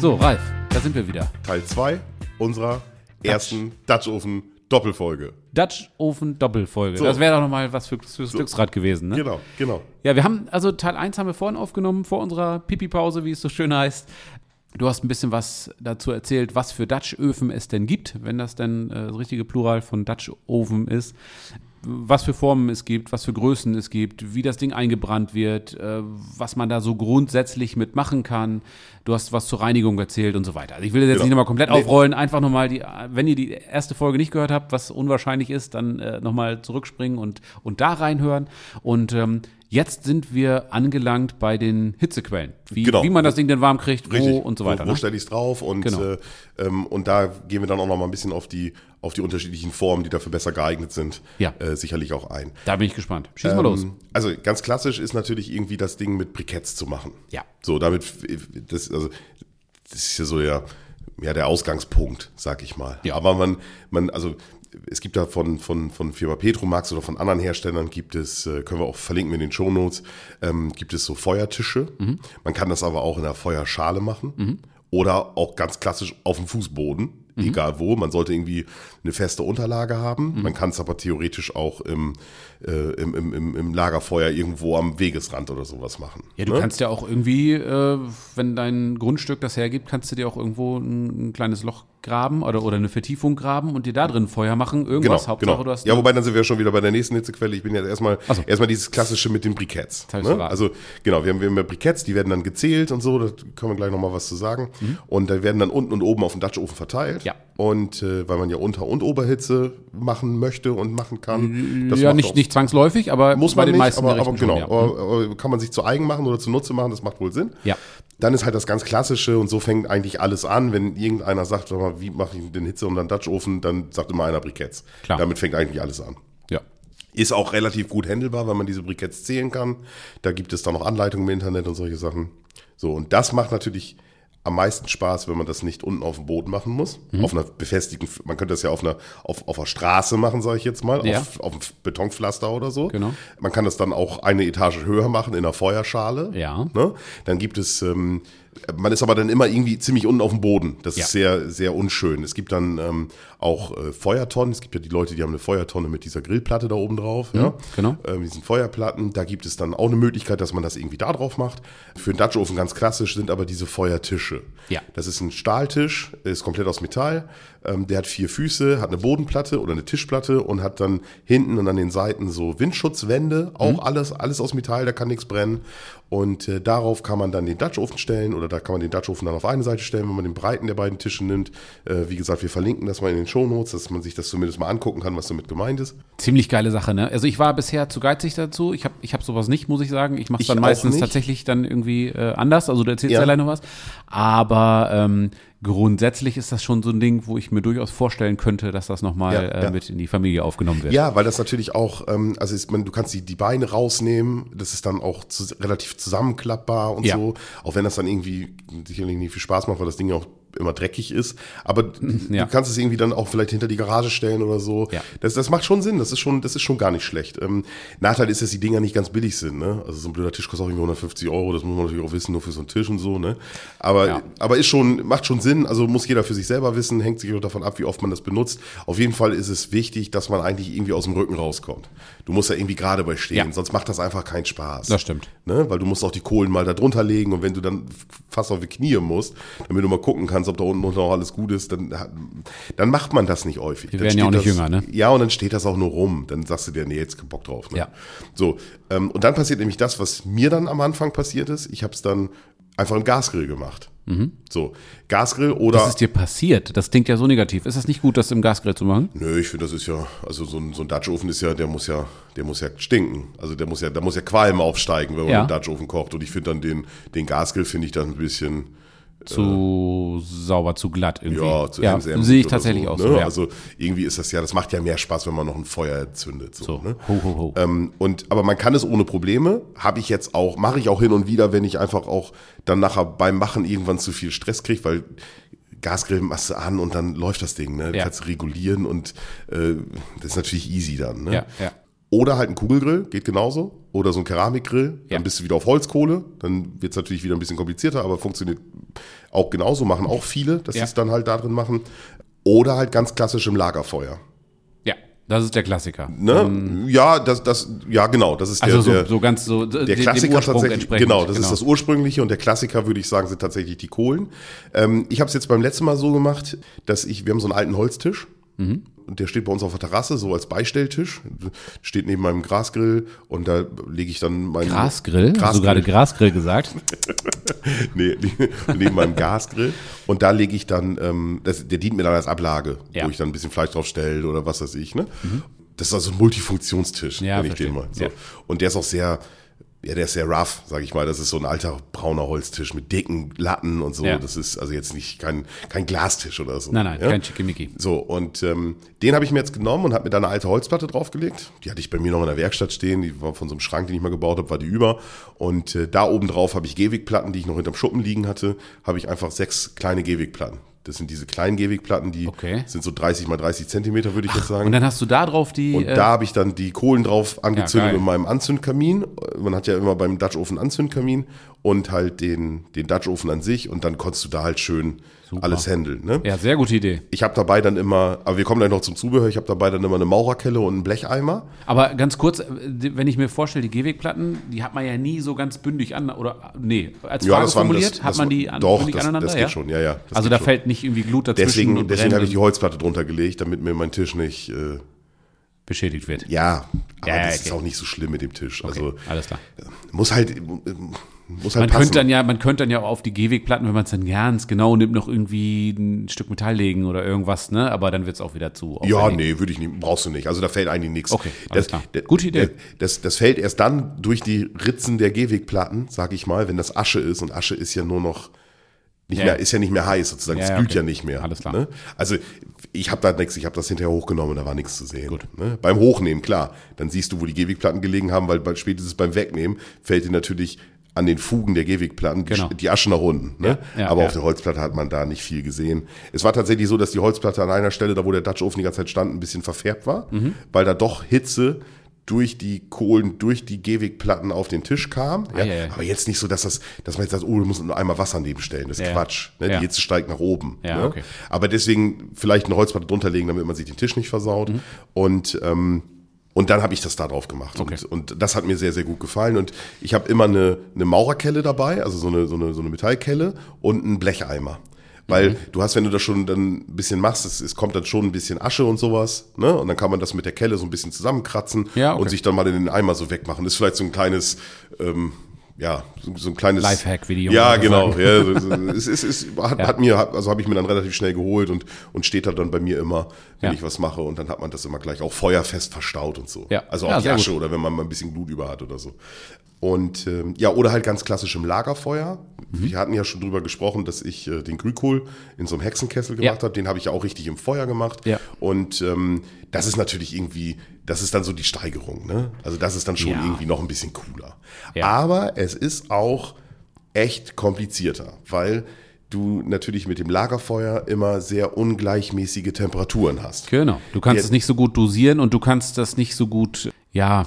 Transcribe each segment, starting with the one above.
So, Ralf, da sind wir wieder. Teil 2 unserer ersten Dutch Oven Doppelfolge. Dutch Ofen Doppelfolge. So. Das wäre doch nochmal was für, fürs Glücksrad gewesen, ne? Genau, genau. Ja, wir haben, also Teil 1 haben wir vorhin aufgenommen, vor unserer Pipi-Pause, wie es so schön heißt. Du hast ein bisschen was dazu erzählt, was für Dutch-Öfen es denn gibt, wenn das denn äh, das richtige Plural von Dutch-Ofen ist. Was für Formen es gibt, was für Größen es gibt, wie das Ding eingebrannt wird, äh, was man da so grundsätzlich mitmachen kann. Du hast was zur Reinigung erzählt und so weiter. Also ich will das jetzt Genau. nicht nochmal komplett aufrollen, einfach nochmal die, wenn ihr die erste Folge nicht gehört habt, was unwahrscheinlich ist, dann äh, nochmal zurückspringen und, und da reinhören. Und ähm, jetzt sind wir angelangt bei den Hitzequellen. Wie, Genau. wie man das Ding denn warm kriegt, wo Richtig. und so weiter. Wo, wo ne? stelle ich es drauf? Und, Genau. äh, ähm, und da gehen wir dann auch noch mal ein bisschen auf die, auf die unterschiedlichen Formen, die dafür besser geeignet sind, Ja. äh, sicherlich auch ein. Da bin ich gespannt. Schieß mal los. Ähm, Also ganz klassisch ist natürlich irgendwie das Ding mit Briketts zu machen. Ja. So, damit, das, also, das ist ja so ja, ja der Ausgangspunkt, sag ich mal. Ja. Aber man, man, also es gibt da von, von, von Firma Petromax oder von anderen Herstellern gibt es, äh, können wir auch verlinken in den Shownotes, ähm, gibt es so Feuertische. Mhm. Man kann das aber auch in der Feuerschale machen. Oder auch ganz klassisch auf dem Fußboden. Mhm. Egal wo, man sollte irgendwie eine feste Unterlage haben. Man kann es aber theoretisch auch im, äh, im, im, im, Lagerfeuer irgendwo am Wegesrand oder sowas machen. Ja, du ne? kannst ja auch irgendwie, äh, wenn dein Grundstück das hergibt, kannst du dir auch irgendwo ein, ein kleines Loch graben oder, oder eine Vertiefung graben und dir da drin Feuer machen. Irgendwas, Genau, Hauptsache genau. du hast ja, wobei dann sind wir schon wieder bei der nächsten Hitzequelle. Ich bin jetzt erstmal so. erstmal dieses klassische mit den Briketts. Ne? Also genau, wir haben, wir haben ja Briketts, die werden dann gezählt und so. Da können wir gleich noch mal was zu sagen. Und da werden dann unten und oben auf dem Dutch Ofen verteilt. Mhm. Ja. Und äh, weil man ja Unter- und Oberhitze machen möchte und machen kann. das ja, nicht, nicht zwangsläufig, aber muss bei man den nicht, meisten aber, aber genau. schon, ja. aber, aber kann man sich zu eigen machen oder zunutze machen, das macht wohl Sinn. Ja. Dann ist halt das ganz Klassische und so fängt eigentlich alles an. Wenn irgendeiner sagt, sag mal, wie mache ich den Hitze und dann Dutch Ofen, dann sagt immer einer Briketts. Klar. Damit fängt eigentlich alles an. ja. Ist auch relativ gut handelbar, weil man diese Briketts zählen kann. Da gibt es dann noch Anleitungen im Internet und solche Sachen. So, und das macht natürlich am meisten Spaß, wenn man das nicht unten auf dem Boden machen muss. Mhm. Auf einer befestigten, man könnte das ja auf einer, auf, auf einer Straße machen, sage ich jetzt mal, Ja. auf, auf einem Betonpflaster oder so. Genau. Man kann das dann auch eine Etage höher machen in einer Feuerschale. Ja. Ne? Dann gibt es, ähm, man ist aber dann immer irgendwie ziemlich unten auf dem Boden. Das Ja. ist sehr, sehr unschön. Es gibt dann ähm, auch äh, Feuertonnen. Es gibt ja die Leute, die haben eine Feuertonne mit dieser Grillplatte da oben drauf. ja? genau. Ähm, diesen Feuerplatten. Da gibt es dann auch eine Möglichkeit, dass man das irgendwie da drauf macht. Für den Dutch Ofen ganz klassisch sind aber diese Feuertische. Ja. Das ist ein Stahltisch, ist komplett aus Metall. Ähm, der hat vier Füße, hat eine Bodenplatte oder eine Tischplatte und hat dann hinten und an den Seiten so Windschutzwände. Auch Mhm. alles, alles aus Metall, da kann nichts brennen. Und äh, darauf kann man dann den Dutch Ofen stellen oder da kann man den Dutch Ofen dann auf eine Seite stellen, wenn man den Breiten der beiden Tische nimmt. Äh, wie gesagt, wir verlinken das mal in den Shownotes, dass man sich das zumindest mal angucken kann, was damit gemeint ist. Ziemlich geile Sache, ne? Also ich war bisher zu geizig dazu. Ich habe ich hab sowas nicht, muss ich sagen. Ich mache es dann meistens tatsächlich dann irgendwie äh, anders. Also du erzählst ja Ja. alleine was. Aber ähm, grundsätzlich ist das schon so ein Ding, wo ich mir durchaus vorstellen könnte, dass das nochmal Ja, äh, ja. mit in die Familie aufgenommen wird. Ja, weil das natürlich auch, ähm, also ist, man, du kannst die, die Beine rausnehmen, das ist dann auch zu, relativ zusammenklappbar und Ja. so, auch wenn das dann irgendwie sicherlich nicht viel Spaß macht, weil das Ding ja auch immer dreckig ist, aber Ja. du kannst es irgendwie dann auch vielleicht hinter die Garage stellen oder so. Ja. Das, das macht schon Sinn, das ist schon, das ist schon gar nicht schlecht. Ähm, Nachteil ist, dass die Dinger nicht ganz billig sind, ne? Also so ein blöder Tisch kostet auch irgendwie 150 Euro, das muss man natürlich auch wissen, nur für so einen Tisch und so, ne? Aber, Ja. aber ist schon, macht schon Sinn, also muss jeder für sich selber wissen, hängt sich auch davon ab, wie oft man das benutzt. Auf jeden Fall ist es wichtig, dass man eigentlich irgendwie aus dem Rücken rauskommt. Du musst ja irgendwie gerade bei stehen, Ja. sonst macht das einfach keinen Spaß. Das stimmt. Ne? Weil du musst auch die Kohlen mal da drunter legen und wenn du dann fast auf die Knie musst, damit du mal gucken kannst, ob da unten noch alles gut ist, dann, dann macht man das nicht häufig. Wir werden ja auch nicht das, jünger, ne? Ja, und dann steht das auch nur rum. Dann sagst du dir, nee, jetzt kein Bock drauf. Ne? Ja. So, ähm, und dann passiert nämlich das, was mir dann am Anfang passiert ist. Ich habe es dann einfach im Gasgrill gemacht. So, Gasgrill oder... Was ist dir passiert? Das klingt ja so negativ. Ist das nicht gut, das im Gasgrill zu machen? Nö, ich finde, das ist ja, also so ein, so ein Dutch Ofen ist ja, der muss ja, der muss ja stinken. Also der muss ja, da muss ja Qualm aufsteigen, wenn man Ja. einen Dutch Ofen kocht. Und ich finde dann den, den Gasgrill finde ich dann ein bisschen, Zu sauber, zu glatt irgendwie. ja, zu ja sehe ich tatsächlich so, auch ne? so. Ja. Also irgendwie ist das ja, das macht ja mehr Spaß, wenn man noch ein Feuer entzündet. So, so, ne? ho, ho, ho. Ähm, und, aber man kann es ohne Probleme. Habe ich jetzt auch, mache ich auch hin und wieder, wenn ich einfach auch dann nachher beim Machen irgendwann zu viel Stress kriege, weil Gasgrill machst du an und dann läuft das Ding. Ne? Du Ja. kannst regulieren und äh, das ist natürlich easy dann. Ne? ja, ja. Oder halt ein Kugelgrill, geht genauso. Oder so ein Keramikgrill, dann Ja. bist du wieder auf Holzkohle. Dann wird es natürlich wieder ein bisschen komplizierter, aber funktioniert auch genauso, machen auch viele, dass Ja. sie es dann halt da drin machen. Oder halt ganz klassisch im Lagerfeuer. Ja, das ist der Klassiker. Ne? Ja, das, das, ja, genau. Das ist Also der, so, der, so ganz so der dem- dem Klassiker Ursprung tatsächlich, genau, das ist das ursprüngliche und der Klassiker, würde ich sagen, sind tatsächlich die Kohlen. Ähm, ich habe es jetzt beim letzten Mal so gemacht, dass ich, wir haben so einen alten Holztisch Mhm. Und der steht bei uns auf der Terrasse, so als Beistelltisch, steht neben meinem Grasgrill und da lege ich dann meinen Grasgrill? Hast du Grasgrill. gerade Grasgrill gesagt? nee, neben meinem Gasgrill. Und da lege ich dann, ähm, das, der dient mir dann als Ablage, Ja. Mhm. wo ich dann ein bisschen Fleisch drauf stelle oder was weiß ich. Ne? Das ist also ein Multifunktionstisch, Ja, wenn ich verstehe. den mal. So. Ja. Und der ist auch sehr, ja, der ist sehr rough, sage ich mal. Das ist so ein alter brauner Holztisch mit dicken Latten und so. Ja. Das ist also jetzt nicht kein, kein Glastisch oder so. Nein, nein, ja? kein Schickimicki. So, und ähm, den habe ich mir jetzt genommen und habe mir da eine alte Holzplatte draufgelegt. Die hatte ich bei mir noch in der Werkstatt stehen. Die war von so einem Schrank, den ich mal gebaut habe, war die über. Und äh, da oben drauf habe ich Gehwegplatten, die ich noch hinterm Schuppen liegen hatte, habe ich einfach sechs kleine Gehwegplatten. Das sind diese kleinen Gehwegplatten, die Okay. sind so 30 mal 30 Zentimeter, würde ich jetzt sagen. Und dann hast du da drauf die. Und äh, da habe ich dann die Kohlen drauf angezündet geil. in meinem Anzündkamin. Man hat ja immer beim Dutch Oven Anzündkamin und halt den, den Dutch Ofen an sich und dann konntest du da halt schön alles handeln. Ne? ja, sehr gute Idee. Ich habe dabei dann immer, aber wir kommen gleich noch zum Zubehör, ich habe dabei dann immer eine Maurerkelle und einen Blecheimer. Aber ganz kurz, äh, wenn ich mir vorstelle, die Gehwegplatten, die hat man ja nie so ganz bündig an, oder nee, als Frage waren formuliert, das- hat das man die an, doch, bündig das- aneinander? das geht ja? schon, ja, ja, das Also da schon. fällt nicht irgendwie Glut dazwischen Deswegen, deswegen habe ich die Holzplatte drunter gelegt, damit mir mein Tisch nicht, äh, beschädigt wird. ja, aber Ja, ja, das okay. ist auch nicht so schlimm mit dem Tisch. Also Alles klar. muss halt, äh, muss halt Man passen. könnte, dann ja, man könnte dann ja auch auf die Gehwegplatten, wenn man es dann ganz genau nimmt, noch irgendwie ein Stück Metall legen oder irgendwas, ne? Aber dann wird es auch wieder zu. Ja, nee, würde ich nicht, brauchst du nicht. Also da fällt eigentlich nichts. Okay, alles das, klar. das- Gute Idee. Das, das fällt erst dann durch die Ritzen der Gehwegplatten, sag ich mal, wenn das Asche ist und Asche ist ja nur noch nicht Ja, mehr, ist ja nicht mehr heiß sozusagen, es ja, glüht okay. ja nicht mehr. Alles klar. Ne? Also ich habe da nichts, ich habe das hinterher hochgenommen, da war nichts zu sehen. Ne? Beim Hochnehmen, klar, dann siehst du, wo die Gehwegplatten gelegen haben, weil spätestens beim Wegnehmen fällt dir natürlich an den Fugen der Gehwegplatten die, Genau. die Asche nach unten. Ne? Ja, ja, Aber ja. auf der Holzplatte hat man da nicht viel gesehen. Es war tatsächlich so, dass die Holzplatte an einer Stelle, da wo der Dutch Ofen die ganze Zeit stand, ein bisschen verfärbt war, Mhm. weil da doch Hitze durch die Kohlen, durch die Gehwegplatten auf den Tisch kam. Ja? Ah, ja, ja. Aber jetzt nicht so, dass das, dass man jetzt sagt, oh, du musst nur einmal Wasser nebenstellen. Das ist. Quatsch. Ne? Die Hitze steigt nach oben. Ja, ne? okay. Aber deswegen vielleicht eine Holzplatte drunter legen, damit man sich den Tisch nicht versaut. Mhm. Und ähm, und dann habe ich das da drauf gemacht. Okay. Und, und das hat mir sehr, sehr gut gefallen. Und ich habe immer eine, eine Maurerkelle dabei, also so eine, so, eine, so eine Metallkelle und einen Blecheimer. Weil Mhm. du hast, wenn du das schon dann ein bisschen machst, es, es kommt dann schon ein bisschen Asche und sowas, ne? Und dann kann man das mit der Kelle so ein bisschen zusammenkratzen Ja, okay. und sich dann mal in den Eimer so wegmachen. Das ist vielleicht so ein kleines, ähm, ja, so, so ein kleines Lifehack, wie die Jungen Ja, genau. sagen. Ja, es, es, es hat, Ja. hat mir, also habe ich mir dann relativ schnell geholt und, und steht da dann bei mir immer, wenn Ja. ich was mache. Und dann hat man das immer gleich auch feuerfest verstaut und so. Ja. Also Ja, auch die sehr Asche oder wenn man mal ein bisschen Glut über hat oder so. Und ähm, ja, oder halt ganz klassisch im Lagerfeuer. Mhm. Wir hatten ja schon drüber gesprochen, dass ich äh, den Grünkohl in so einem Hexenkessel gemacht Ja. habe. Den habe ich ja auch richtig im Feuer gemacht. Ja. Und ähm, das ist natürlich irgendwie, das ist dann so die Steigerung. Ne? Also das ist dann schon Ja. irgendwie noch ein bisschen cooler. Aber es ist auch echt komplizierter, weil du natürlich mit dem Lagerfeuer immer sehr ungleichmäßige Temperaturen hast. Genau. Du kannst Ja. es nicht so gut dosieren und du kannst das nicht so gut, ja,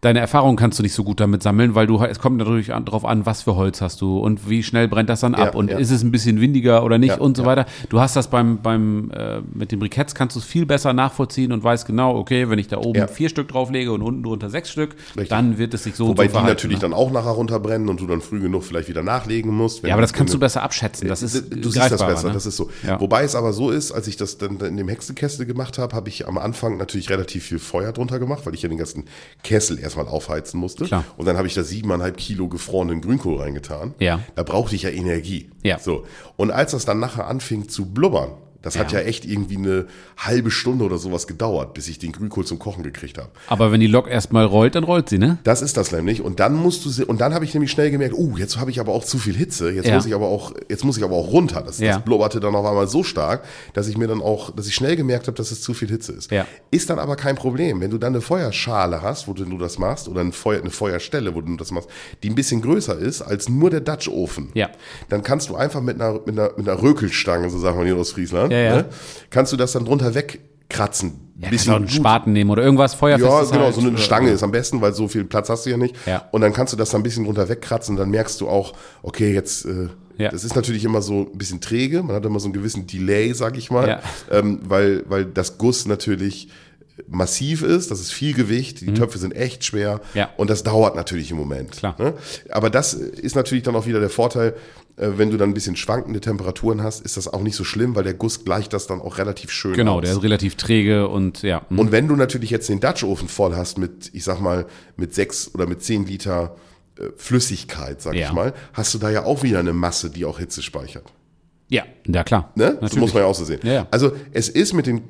deine Erfahrung kannst du nicht so gut damit sammeln, weil du, es kommt natürlich an, drauf an, was für Holz hast du und wie schnell brennt das dann ab Ja, und ja. ist es ein bisschen windiger oder nicht Ja, und so weiter. Du hast das beim, beim, äh, mit den Briketts kannst du es viel besser nachvollziehen und weißt genau, okay, wenn ich da oben vier Stück drauflege und unten drunter sechs Stück, Richtig. dann wird es sich so Wobei die so verhalten, natürlich ne? dann auch nachher runterbrennen und du dann früh genug vielleicht wieder nachlegen musst. Ja, aber das kannst du besser abschätzen. Das ist du siehst das besser, ne? das ist so. Wobei es aber so ist, als ich das dann in dem Hexenkästel gemacht habe, habe ich am Anfang natürlich relativ viel Feuer drunter gemacht, weil ich ja den ganzen Kessel erstmal aufheizen musste. Klar. Und dann habe ich da siebeneinhalb Kilo gefrorenen Grünkohl reingetan. Ja. Da brauchte ich ja Energie. Ja. So. Und als das dann nachher anfing zu blubbern, das hat Ja. ja echt irgendwie eine halbe Stunde oder sowas gedauert, bis ich den Grünkohl zum Kochen gekriegt habe. Aber wenn die Lok erstmal rollt, dann rollt sie, ne? Das ist das nämlich. Und dann musst du sie, und dann habe ich nämlich schnell gemerkt, uh, jetzt habe ich aber auch zu viel Hitze. Jetzt Ja. muss ich aber auch, jetzt muss ich aber auch runter. Das, Ja. das blubberte dann auf einmal so stark, dass ich mir dann auch, dass ich schnell gemerkt habe, dass es zu viel Hitze ist. Ja. Ist dann aber kein Problem. Wenn du dann eine Feuerschale hast, wo du das machst, oder ein Feuer, eine Feuerstelle, wo du das machst, die ein bisschen größer ist als nur der Dutch Ofen, Ja. dann kannst du einfach mit einer, mit einer, mit einer Rökelstange, so sagen wir hier aus Friesland, Ja, ja. Ne, kannst du das dann drunter wegkratzen, Ja, auch einen Spaten nehmen oder irgendwas Feuerfestes Ja, genau, halt, so eine oder- Stange ist am besten, weil so viel Platz hast du ja nicht. Ja. Und dann kannst du das da ein bisschen drunter wegkratzen, dann merkst du auch, okay, jetzt, äh, Ja. das ist natürlich immer so ein bisschen träge, man hat immer so einen gewissen Delay, sag ich mal, Ja. ähm, weil, weil das Guss natürlich massiv ist, das ist viel Gewicht, die Töpfe sind echt schwer Mhm. Ja. und das dauert natürlich im Moment. Klar. Ne? Aber das ist natürlich dann auch wieder der Vorteil, wenn du dann ein bisschen schwankende Temperaturen hast, ist das auch nicht so schlimm, weil der Guss gleicht das dann auch relativ schön Genau, aus. der ist relativ träge und ja. hm. Und wenn du natürlich jetzt den Dutch Ofen voll hast mit, ich sag mal, mit sechs oder mit zehn Liter äh, Flüssigkeit, sag Ja. ich mal, hast du da ja auch wieder eine Masse, die auch Hitze speichert. Ja, ja klar. Ne? Das muss man ja auch so sehen. Ja, ja. Also es ist mit den,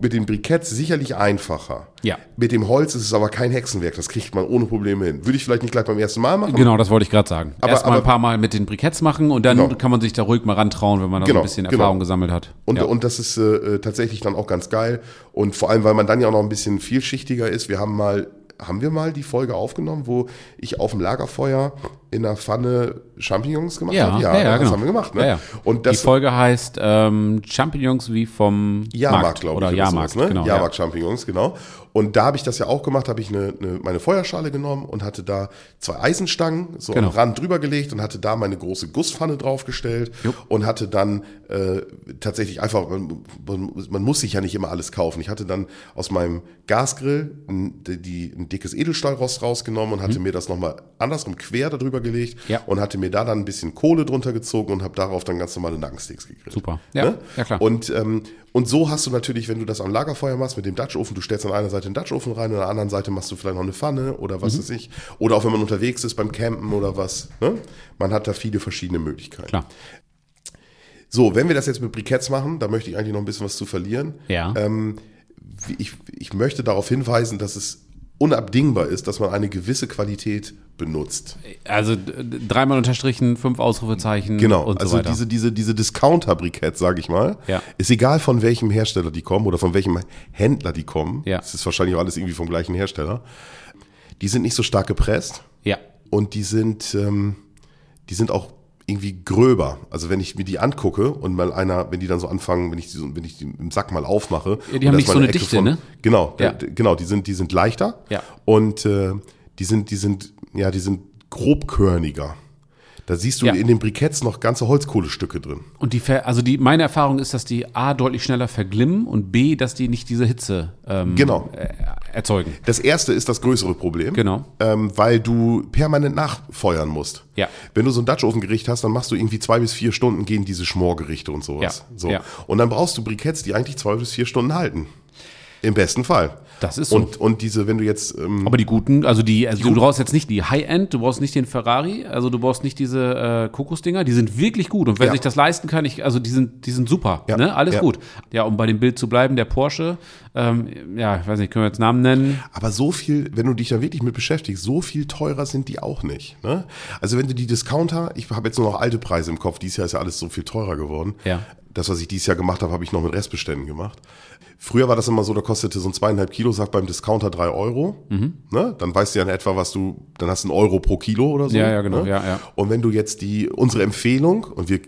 mit den Briketts sicherlich einfacher. Ja. Mit dem Holz ist es aber kein Hexenwerk, das kriegt man ohne Probleme hin. Würde ich vielleicht nicht gleich beim ersten Mal machen. Genau, das wollte ich gerade sagen. Aber- Erstmal ein paar Mal mit den Briketts machen und dann Genau. kann man sich da ruhig mal rantrauen, wenn man da so Genau, ein bisschen genau. Erfahrung gesammelt hat. Und, ja. und das ist äh, äh, tatsächlich dann auch ganz geil. Und vor allem, weil man dann ja auch noch ein bisschen vielschichtiger ist. Wir haben mal, haben wir mal die Folge aufgenommen, wo ich auf dem Lagerfeuer in einer Pfanne Champignons gemacht ja, habe? ja, ja, das genau. haben wir gemacht. Ne? Ja, ja. Und die das Folge heißt ähm, Champignons wie vom Jahrmarkt, Markt glaube ich. oder Jahrmarkt, sowas, ne? genau. Jahrmarkt-Champignons, genau. Und da habe ich das ja auch gemacht, habe ich eine, eine, meine Feuerschale genommen und hatte da zwei Eisenstangen so Genau. am Rand drüber gelegt und hatte da meine große Gusspfanne draufgestellt Jupp. und hatte dann äh, tatsächlich einfach, man, man, muss sich ja nicht immer alles kaufen. Ich hatte dann aus meinem Gasgrill ein, die, ein dickes Edelstahlrost rausgenommen und hatte mir das nochmal andersrum quer darüber gelegt Mhm. Ja. und hatte mir da dann ein bisschen Kohle drunter gezogen und habe darauf dann ganz normale Nackensteaks gegrillt. Super. Ja, Ne? ja klar. Und, ähm, und so hast du natürlich, wenn du das am Lagerfeuer machst mit dem Dutch Ofen, du stellst an einer Seite den Dutch Ofen rein und an der anderen Seite machst du vielleicht noch eine Pfanne oder Mhm. was weiß ich. Oder auch wenn man unterwegs ist beim Campen oder was. Ne? Man hat da viele verschiedene Möglichkeiten. Klar. So, wenn wir das jetzt mit Briketts machen, da möchte ich eigentlich noch ein bisschen was zu verlieren. Ja. Ähm, ich, ich möchte darauf hinweisen, dass es unabdingbar ist, dass man eine gewisse Qualität benutzt. Also dreimal unterstrichen, fünf Ausrufezeichen Genau, und also so weiter. diese, diese, diese Discounter-Briketts, sage ich mal, Ja. ist egal von welchem Hersteller die kommen oder von welchem Händler die kommen. Ja. Es ist wahrscheinlich auch alles irgendwie vom gleichen Hersteller. Die sind nicht so stark gepresst ja. und die sind, ähm, die sind auch irgendwie gröber. Also wenn ich mir die angucke und mal einer, wenn die dann so anfangen, wenn ich die, so- wenn ich die im Sack mal aufmache. Ja, die haben da nicht so eine Ecke Dichte, ne? Genau, Ja. d- genau, die sind, die sind leichter. Ja. Und äh, die sind, die sind, ja, die sind grobkörniger. Da siehst du Ja. in den Briketts noch ganze Holzkohlestücke drin. Und die, also die, meine Erfahrung ist, dass die A deutlich schneller verglimmen und B, dass die nicht diese Hitze ähm, Genau. äh, erzeugen. Das erste ist das größere Problem. Genau. Ähm, weil du permanent nachfeuern musst. Ja. Wenn du so ein Dutch-Ofen-Gericht hast, dann machst du irgendwie zwei bis vier Stunden gehen diese Schmorgerichte und sowas. Ja, So. ja. Und dann brauchst du Briketts, die eigentlich zwei bis vier Stunden halten. Im besten Fall. Das ist so. Und, und diese, wenn du jetzt, ähm, Aber die guten, also die, also du brauchst jetzt nicht die High-End, du brauchst nicht den Ferrari, also du brauchst nicht diese äh, Kokosdinger, die sind wirklich gut. Und wer Ja. sich das leisten kann, ich, also die sind, die sind super, Ja. ne? Alles Ja. gut. Ja, um bei dem Bild zu bleiben, der Porsche, ähm, ja, ich weiß nicht, können wir jetzt Namen nennen? aber so viel, wenn du dich da wirklich mit beschäftigst, so viel teurer sind die auch nicht. Ne? Also wenn du die Discounter, ich habe jetzt nur noch alte Preise im Kopf, dieses Jahr ist ja alles so viel teurer geworden. Ja. Das, was ich dieses Jahr gemacht habe, habe ich noch mit Restbeständen gemacht. Früher war das immer so, da kostete so ein zweieinhalb Kilo Sack beim Discounter drei Euro. Mhm. Ne? Dann weißt du ja in etwa, was du, dann hast du einen Euro pro Kilo oder so. Ja, ja, genau, Ne? ja, ja. Und wenn du jetzt die, unsere Empfehlung, und wir,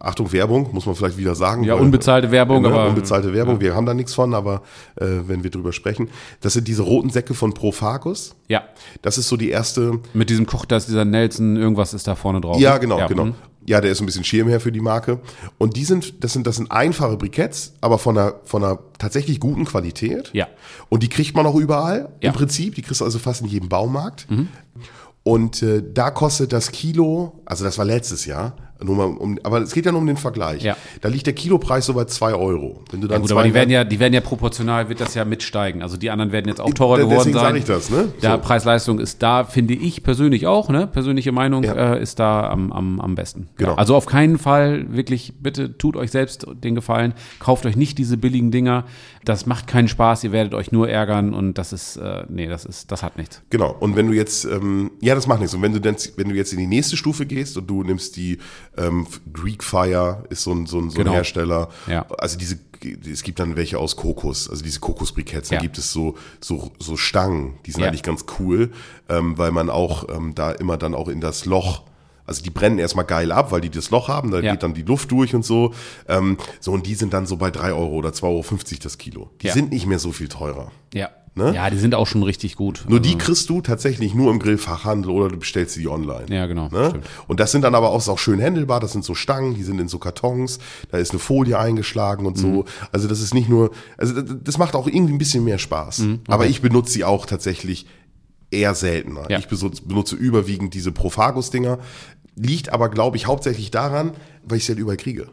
Achtung, Werbung, muss man vielleicht wieder sagen. Ja, weil- unbezahlte Werbung, ne? aber- Unbezahlte Werbung, wir haben da nichts von, aber äh, wenn wir drüber sprechen. Das sind diese roten Säcke von Profagus. Ja. Das ist so die erste, Mit diesem Koch, da ist dieser Nelson, irgendwas ist da vorne drauf. ja, ne? genau, genau. mhm. Ja, der ist ein bisschen Schirmherr für die Marke. Und die sind, das sind, das sind einfache Briketts, aber von einer, von einer tatsächlich guten Qualität. Ja. Und die kriegt man auch überall Ja. im Prinzip. Die kriegst du also fast in jedem Baumarkt. Und äh, da kostet das Kilo, also das war letztes Jahr, nur mal um, aber es geht ja nur um den Vergleich. Ja. Da liegt der Kilopreis so bei zwei Euro. Wenn du dann Gut, aber die werden ja, die werden ja proportional, wird das ja mitsteigen. Also die anderen werden jetzt auch teurer geworden Deswegen sein. sage ich das, ne? Ja, So. Preis-Leistung ist da, finde ich persönlich auch, ne? Persönliche Meinung Ja. äh, ist da am, am, am besten. Genau. Ja, also auf keinen Fall wirklich, bitte tut euch selbst den Gefallen, kauft euch nicht diese billigen Dinger. Das macht keinen Spaß, ihr werdet euch nur ärgern und das ist, äh, nee, das ist, das hat nichts. Genau. Und wenn du jetzt, ähm, ja, das macht nichts. Und wenn du dann, wenn du jetzt in die nächste Stufe gehst und du nimmst die ähm, Greek Fire, ist so ein, so ein, so ein Genau. Hersteller. Ja. Also diese, es gibt dann welche aus Kokos, also diese Kokosbriketts. Dann Ja. gibt es so, so, so Stangen, die sind Ja. eigentlich ganz cool, ähm, weil man auch ähm, da immer dann auch in das Loch Also die brennen erstmal geil ab, weil die das Loch haben, da Ja. geht dann die Luft durch und so. Ähm, so, und die sind dann so bei 3 Euro oder 2,50 Euro das Kilo. Die Ja. sind nicht mehr so viel teurer. Ja. Ne? Ja, die sind auch schon richtig gut. Nur Also, die kriegst du tatsächlich nur im Grillfachhandel oder du bestellst sie online. Ja, genau, Ne? Und das sind dann aber auch, auch schön händelbar. Das sind so Stangen, die sind in so Kartons. Da ist eine Folie eingeschlagen und Mhm. so. Also das ist nicht nur, also das, macht auch irgendwie ein bisschen mehr Spaß. Mhm, Aber ich benutze sie auch tatsächlich eher seltener. Ja. Ich benutze, benutze überwiegend diese Profagus-Dinger. Liegt aber, glaube ich, hauptsächlich daran, weil ich sie halt überall kriege.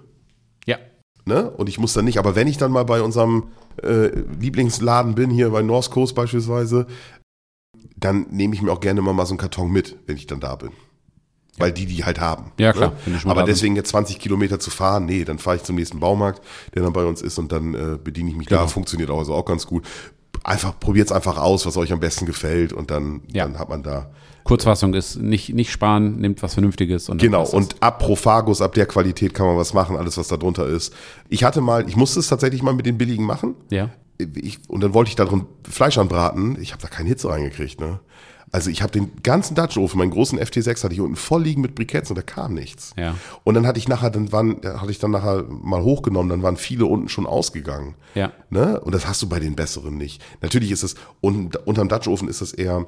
Ja. Ne? Und ich muss dann nicht, aber wenn ich dann mal bei unserem äh, Lieblingsladen bin, hier bei North Coast beispielsweise, dann nehme ich mir auch gerne mal, mal so einen Karton mit, wenn ich dann da bin. Weil die die halt haben. Ja, klar, Ne? schon mal Aber deswegen jetzt 20 Kilometer zu fahren, nee, dann fahre ich zum nächsten Baumarkt, der dann bei uns ist und dann äh, bediene ich mich Genau. da. Funktioniert auch, also auch ganz gut. Einfach, probiert es einfach aus, was euch am besten gefällt und dann, Ja. dann hat man da. Kurzfassung ist nicht, nicht sparen, nimmt was Vernünftiges. Und dann Genau, und ab Prophagus, ab der Qualität kann man was machen, alles was da drunter ist. Ich hatte mal, ich musste es tatsächlich mal mit den billigen machen. Ja. ich, und dann wollte ich da drin Fleisch anbraten. Ich habe da keine Hitze reingekriegt. Ne? Also ich habe den ganzen Dutch Ofen, meinen großen FT6 hatte ich unten voll liegen mit Briketts und da kam nichts. Ja. Und dann hatte ich nachher, dann waren, hatte ich dann nachher mal hochgenommen, dann waren viele unten schon ausgegangen. Ja. Ne? Und das hast du bei den besseren nicht. Natürlich ist es, und unterm Dutch Ofen ist das eher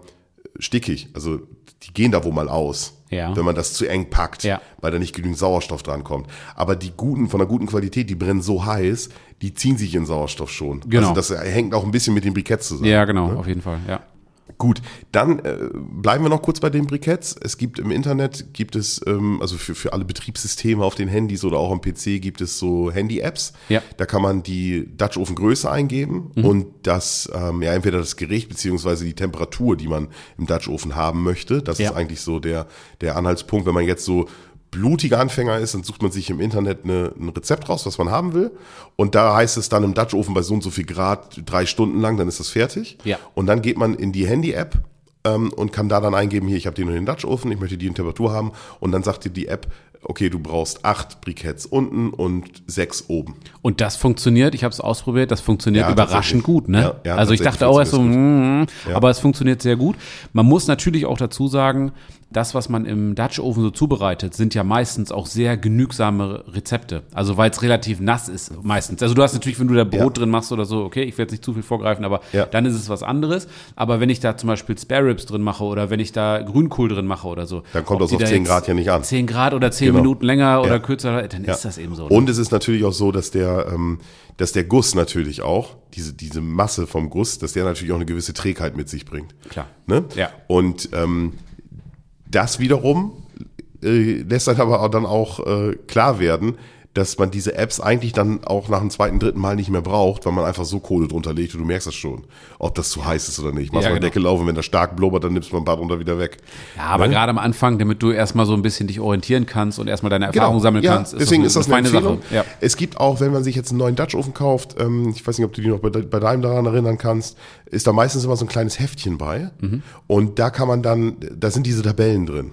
stickig. Also die gehen da wohl mal aus. Ja. Wenn man das zu eng packt, Ja. weil da nicht genügend Sauerstoff dran kommt. Aber die guten, von der guten Qualität, die brennen so heiß, die ziehen sich in Sauerstoff schon. Genau. Also das hängt auch ein bisschen mit den Briketts zusammen. Ja, genau, auf jeden Fall, ja. Gut, dann äh, bleiben wir noch kurz bei den Briketts. Es gibt im Internet, gibt es, ähm, also für, für alle Betriebssysteme auf den Handys oder auch am PC gibt es so Handy-Apps. Ja. Da kann man die Dutch Oven Größe eingeben und das, ähm, ja, entweder das Gericht beziehungsweise die Temperatur, die man im Dutch Ofen haben möchte. Das Ja. ist eigentlich so der, der Anhaltspunkt. Wenn man jetzt so blutiger Anfänger ist, dann sucht man sich im Internet eine, ein Rezept raus, was man haben will. Und da heißt es dann im Dutch Ofen bei so und so viel Grad drei Stunden lang, dann ist das fertig. Ja. Und dann geht man in die Handy-App ähm, und kann da dann eingeben, hier, ich habe den und den Dutch Ofen, ich möchte die in Temperatur haben. Und dann sagt dir die App, okay, du brauchst acht Briketts unten und sechs oben. Und das funktioniert, ich habe es ausprobiert, das funktioniert Ja, überraschend gut. Ne? Ja, ja, also ich dachte auch erst so, funktioniert mm, aber es funktioniert sehr gut. Man muss natürlich auch dazu sagen, das, was man im Dutch Oven so zubereitet, sind ja meistens auch sehr genügsame Rezepte. Also weil es relativ nass ist meistens. Also du hast natürlich, wenn du da Brot Ja. drin machst oder so, okay, ich werde jetzt nicht zu viel vorgreifen, aber Ja. dann ist es was anderes. Aber wenn ich da zum Beispiel Spare Ribs drin mache oder wenn ich da Grünkohl drin mache oder so, Dann kommt das auf da 10 jetzt Grad ja nicht an. 10 Grad oder 10 Genau. Minuten länger oder Ja. kürzer, dann ist das eben so. ne? Und es ist natürlich auch so, dass der, ähm, dass der Guss natürlich auch, diese, diese Masse vom Guss, dass der natürlich auch eine gewisse Trägheit mit sich bringt. Klar. Ne? Ja. Und ähm, das wiederum äh, lässt dann aber auch dann auch äh, klar werden, dass man diese Apps eigentlich dann auch nach dem zweiten, dritten Mal nicht mehr braucht, weil man einfach so Kohle drunter legt und du merkst das schon, ob das zu heiß ist oder nicht. Machst Ja, mal genau. Deckel auf und wenn das stark blubbert, dann nimmst du mal ein paar drunter wieder weg. Ja, aber Ne? gerade am Anfang, damit du erstmal so ein bisschen dich orientieren kannst und erstmal deine Erfahrung sammeln Genau. ja, kannst, deswegen eine- ist das eine, feine Empfehlung. Sache. Ja. Es gibt auch, wenn man sich jetzt einen neuen Dutch Ofen kauft, ähm, ich weiß nicht, ob du dich noch bei, bei deinem daran erinnern kannst, ist da meistens immer so ein kleines Heftchen bei. Mhm. Und da kann man dann, da sind diese Tabellen drin.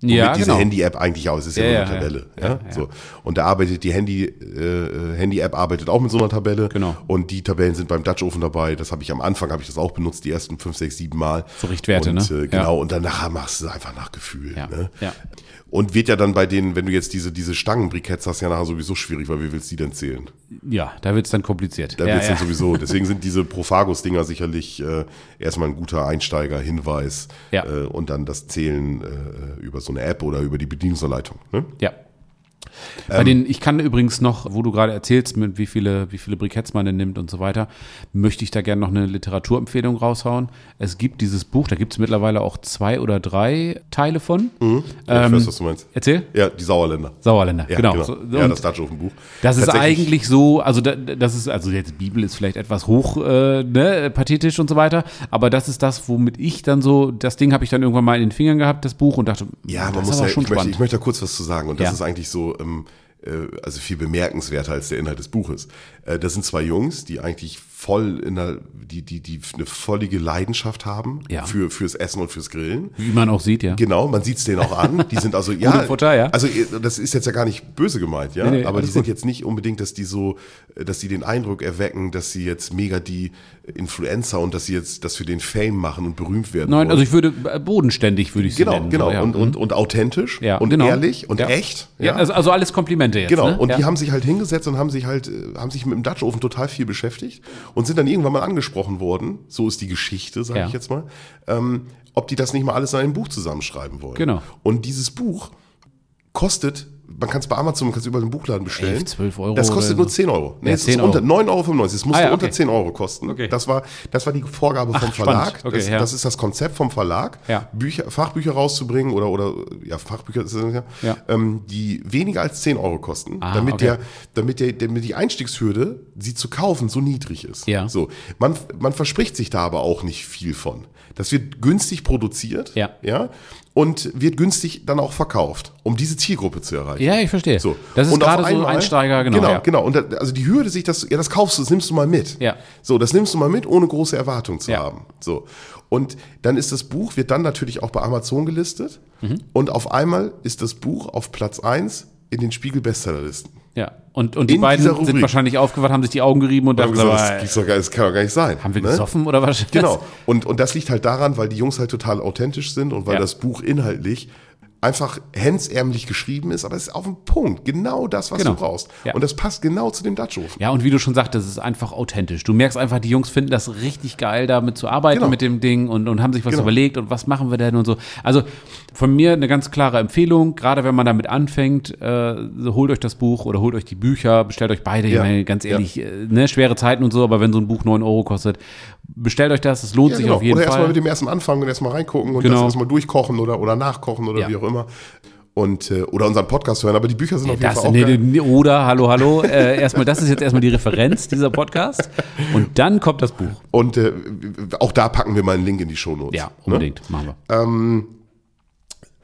Womit Ja, diese genau. Handy-App eigentlich aus ist, ja, Ja, nur eine. Tabelle. Ja. So. Und da arbeitet die Handy, äh, Handy-App arbeitet auch mit so einer Tabelle. Genau. Und die Tabellen sind beim Dutch Ofen dabei. Das habe ich am Anfang, habe ich das auch benutzt, die ersten fünf, sechs, sieben Mal. So Richtwerte, und, ne? Äh, genau. Und dann nachher machst du es einfach nach Gefühl. Ja. Ne? Ja. Und wird ja dann bei denen, wenn du jetzt diese, diese Stangenbriketts hast, ja nachher sowieso schwierig, weil wie willst du die denn zählen? ja, da wird es dann kompliziert. Da ja, wird's ja. dann sowieso. Deswegen sind diese Prophagus-Dinger sicherlich äh, erstmal ein guter Einsteiger-Hinweis. Ja. Äh, und dann das Zählen äh, über so eine App oder über die Bedienungsanleitung. Ne? ja. Ähm, Bei den, ich kann übrigens noch, wo du gerade erzählst, mit wie viele, wie viele Briketts man denn nimmt und so weiter, möchte ich da gerne noch eine Literaturempfehlung raushauen. Es gibt dieses Buch, da gibt es mittlerweile auch zwei oder drei Teile von. Ja, ich Ähm, weiß, was du meinst. Erzähl? Ja, die Sauerländer. Sauerländer, Ja, genau. So, ja, das Dutch Ofen Buch. Das ist eigentlich so, also da, das ist, also jetzt Bibel ist vielleicht etwas hoch, äh, ne, pathetisch und so weiter, aber das ist das, womit ich dann so, das Ding habe ich dann irgendwann mal in den Fingern gehabt, das Buch, und dachte, Ja, das man ist muss aber ja, ich schon möchte, spannend. ich möchte da kurz was zu sagen. Und das Ja. ist eigentlich so, ähm, äh, also viel bemerkenswerter als der Inhalt des Buches. Äh, das sind zwei Jungs, die eigentlich voll in der, die, die, die eine vollige Leidenschaft haben Ja. für, fürs Essen und fürs Grillen. Wie man auch sieht, ja. Genau, man sieht's denen auch an. Die sind also ja, Futter, ja. Also das ist jetzt ja gar nicht böse gemeint, ja. Nee, nee, aber die sind gut. jetzt nicht unbedingt, dass die so, dass die den Eindruck erwecken, dass sie jetzt mega die Influencer und dass sie jetzt, dass wir den Fame machen und berühmt werden. Nein, wollen. also ich würde äh, bodenständig würde ich genau, nennen. genau So, ja. und, und und authentisch Ja, und genau. ehrlich und echt. ja, also, also alles Komplimente jetzt. Genau, ne? und die haben sich halt hingesetzt und haben sich halt, äh, haben sich mit dem Dutch Oven total viel beschäftigt und sind dann irgendwann mal angesprochen worden, so ist die Geschichte, sage Ja. ich jetzt mal, ähm, ob die das nicht mal alles in einem Buch zusammenschreiben wollen. Genau. Und dieses Buch kostet, man kann es bei Amazon, man kann es über den Buchladen bestellen. 11, 12 Euro Das kostet nur so. 10 Euro. Nee, Ja, es 10 ist unter Euro. 9,95 Euro. Es musste Ah, ja, unter okay. 10 Euro kosten. Okay. Das, war, das war die Vorgabe vom Ach, Verlag. Okay, das, ja. das ist das Konzept vom Verlag, Ja. Bücher, Fachbücher rauszubringen oder, oder ja, Fachbücher ja. Ähm, die weniger als 10 Euro kosten, Ah, damit, der, damit, der, damit die Einstiegshürde, sie zu kaufen, so niedrig ist. Ja. So. Man, man verspricht sich da aber auch nicht viel von. Das wird günstig produziert Ja. Ja, und wird günstig dann auch verkauft, um diese Zielgruppe zu erreichen. ja, ich verstehe. So. Das ist Und gerade so einmal- Einsteiger, genau. Genau, ja. genau. Und da, also die Hürde, sich das, ja, das kaufst du, das nimmst du mal mit. Ja. So, das nimmst du mal mit, ohne große Erwartung zu Ja. haben. So. Und dann ist das Buch, wird dann natürlich auch bei Amazon gelistet. Mhm. Und auf einmal ist das Buch auf Platz 1 in den Spiegel-Bestsellerlisten. Ja. Und, und die beiden sind wahrscheinlich aufgewacht, haben sich die Augen gerieben und Da haben gesagt, so, das, gibt's doch gar, das kann doch gar nicht sein. haben wir ne? gesoffen oder was? Genau. Und, und das liegt halt daran, weil die Jungs halt total authentisch sind und weil Ja. das Buch inhaltlich einfach hemsärmlich geschrieben ist, aber es ist auf den Punkt. Genau das, was Genau. du brauchst. Ja. Und das passt genau zu dem Dutch Ofen. Ja, und wie du schon sagtest, es ist einfach authentisch. Du merkst einfach, die Jungs finden das richtig geil, damit zu arbeiten Genau. mit dem Ding und, und haben sich was Genau. überlegt und was machen wir denn und so. Also von mir eine ganz klare Empfehlung, gerade wenn man damit anfängt, äh, holt euch das Buch oder holt euch die Bücher, bestellt euch beide. Ja. Ich meine, ganz Ja. ehrlich, äh, ne, schwere Zeiten und so, aber wenn so ein Buch 9 Euro kostet, bestellt euch das, es lohnt sich auf jeden Oder erstmal Fall. mit dem ersten anfangen und erstmal reingucken und Genau. das erstmal durchkochen oder, oder nachkochen oder Ja. wie auch immer. Und, äh, oder unseren Podcast hören, aber die Bücher sind auf jeden Das, Fall auch nee, oder, hallo, hallo, äh, erstmal, das ist jetzt erstmal die Referenz dieser Podcast und dann kommt das Buch. Und äh, auch da packen wir mal einen Link in die Shownotes. Ja, Ne? unbedingt, machen wir.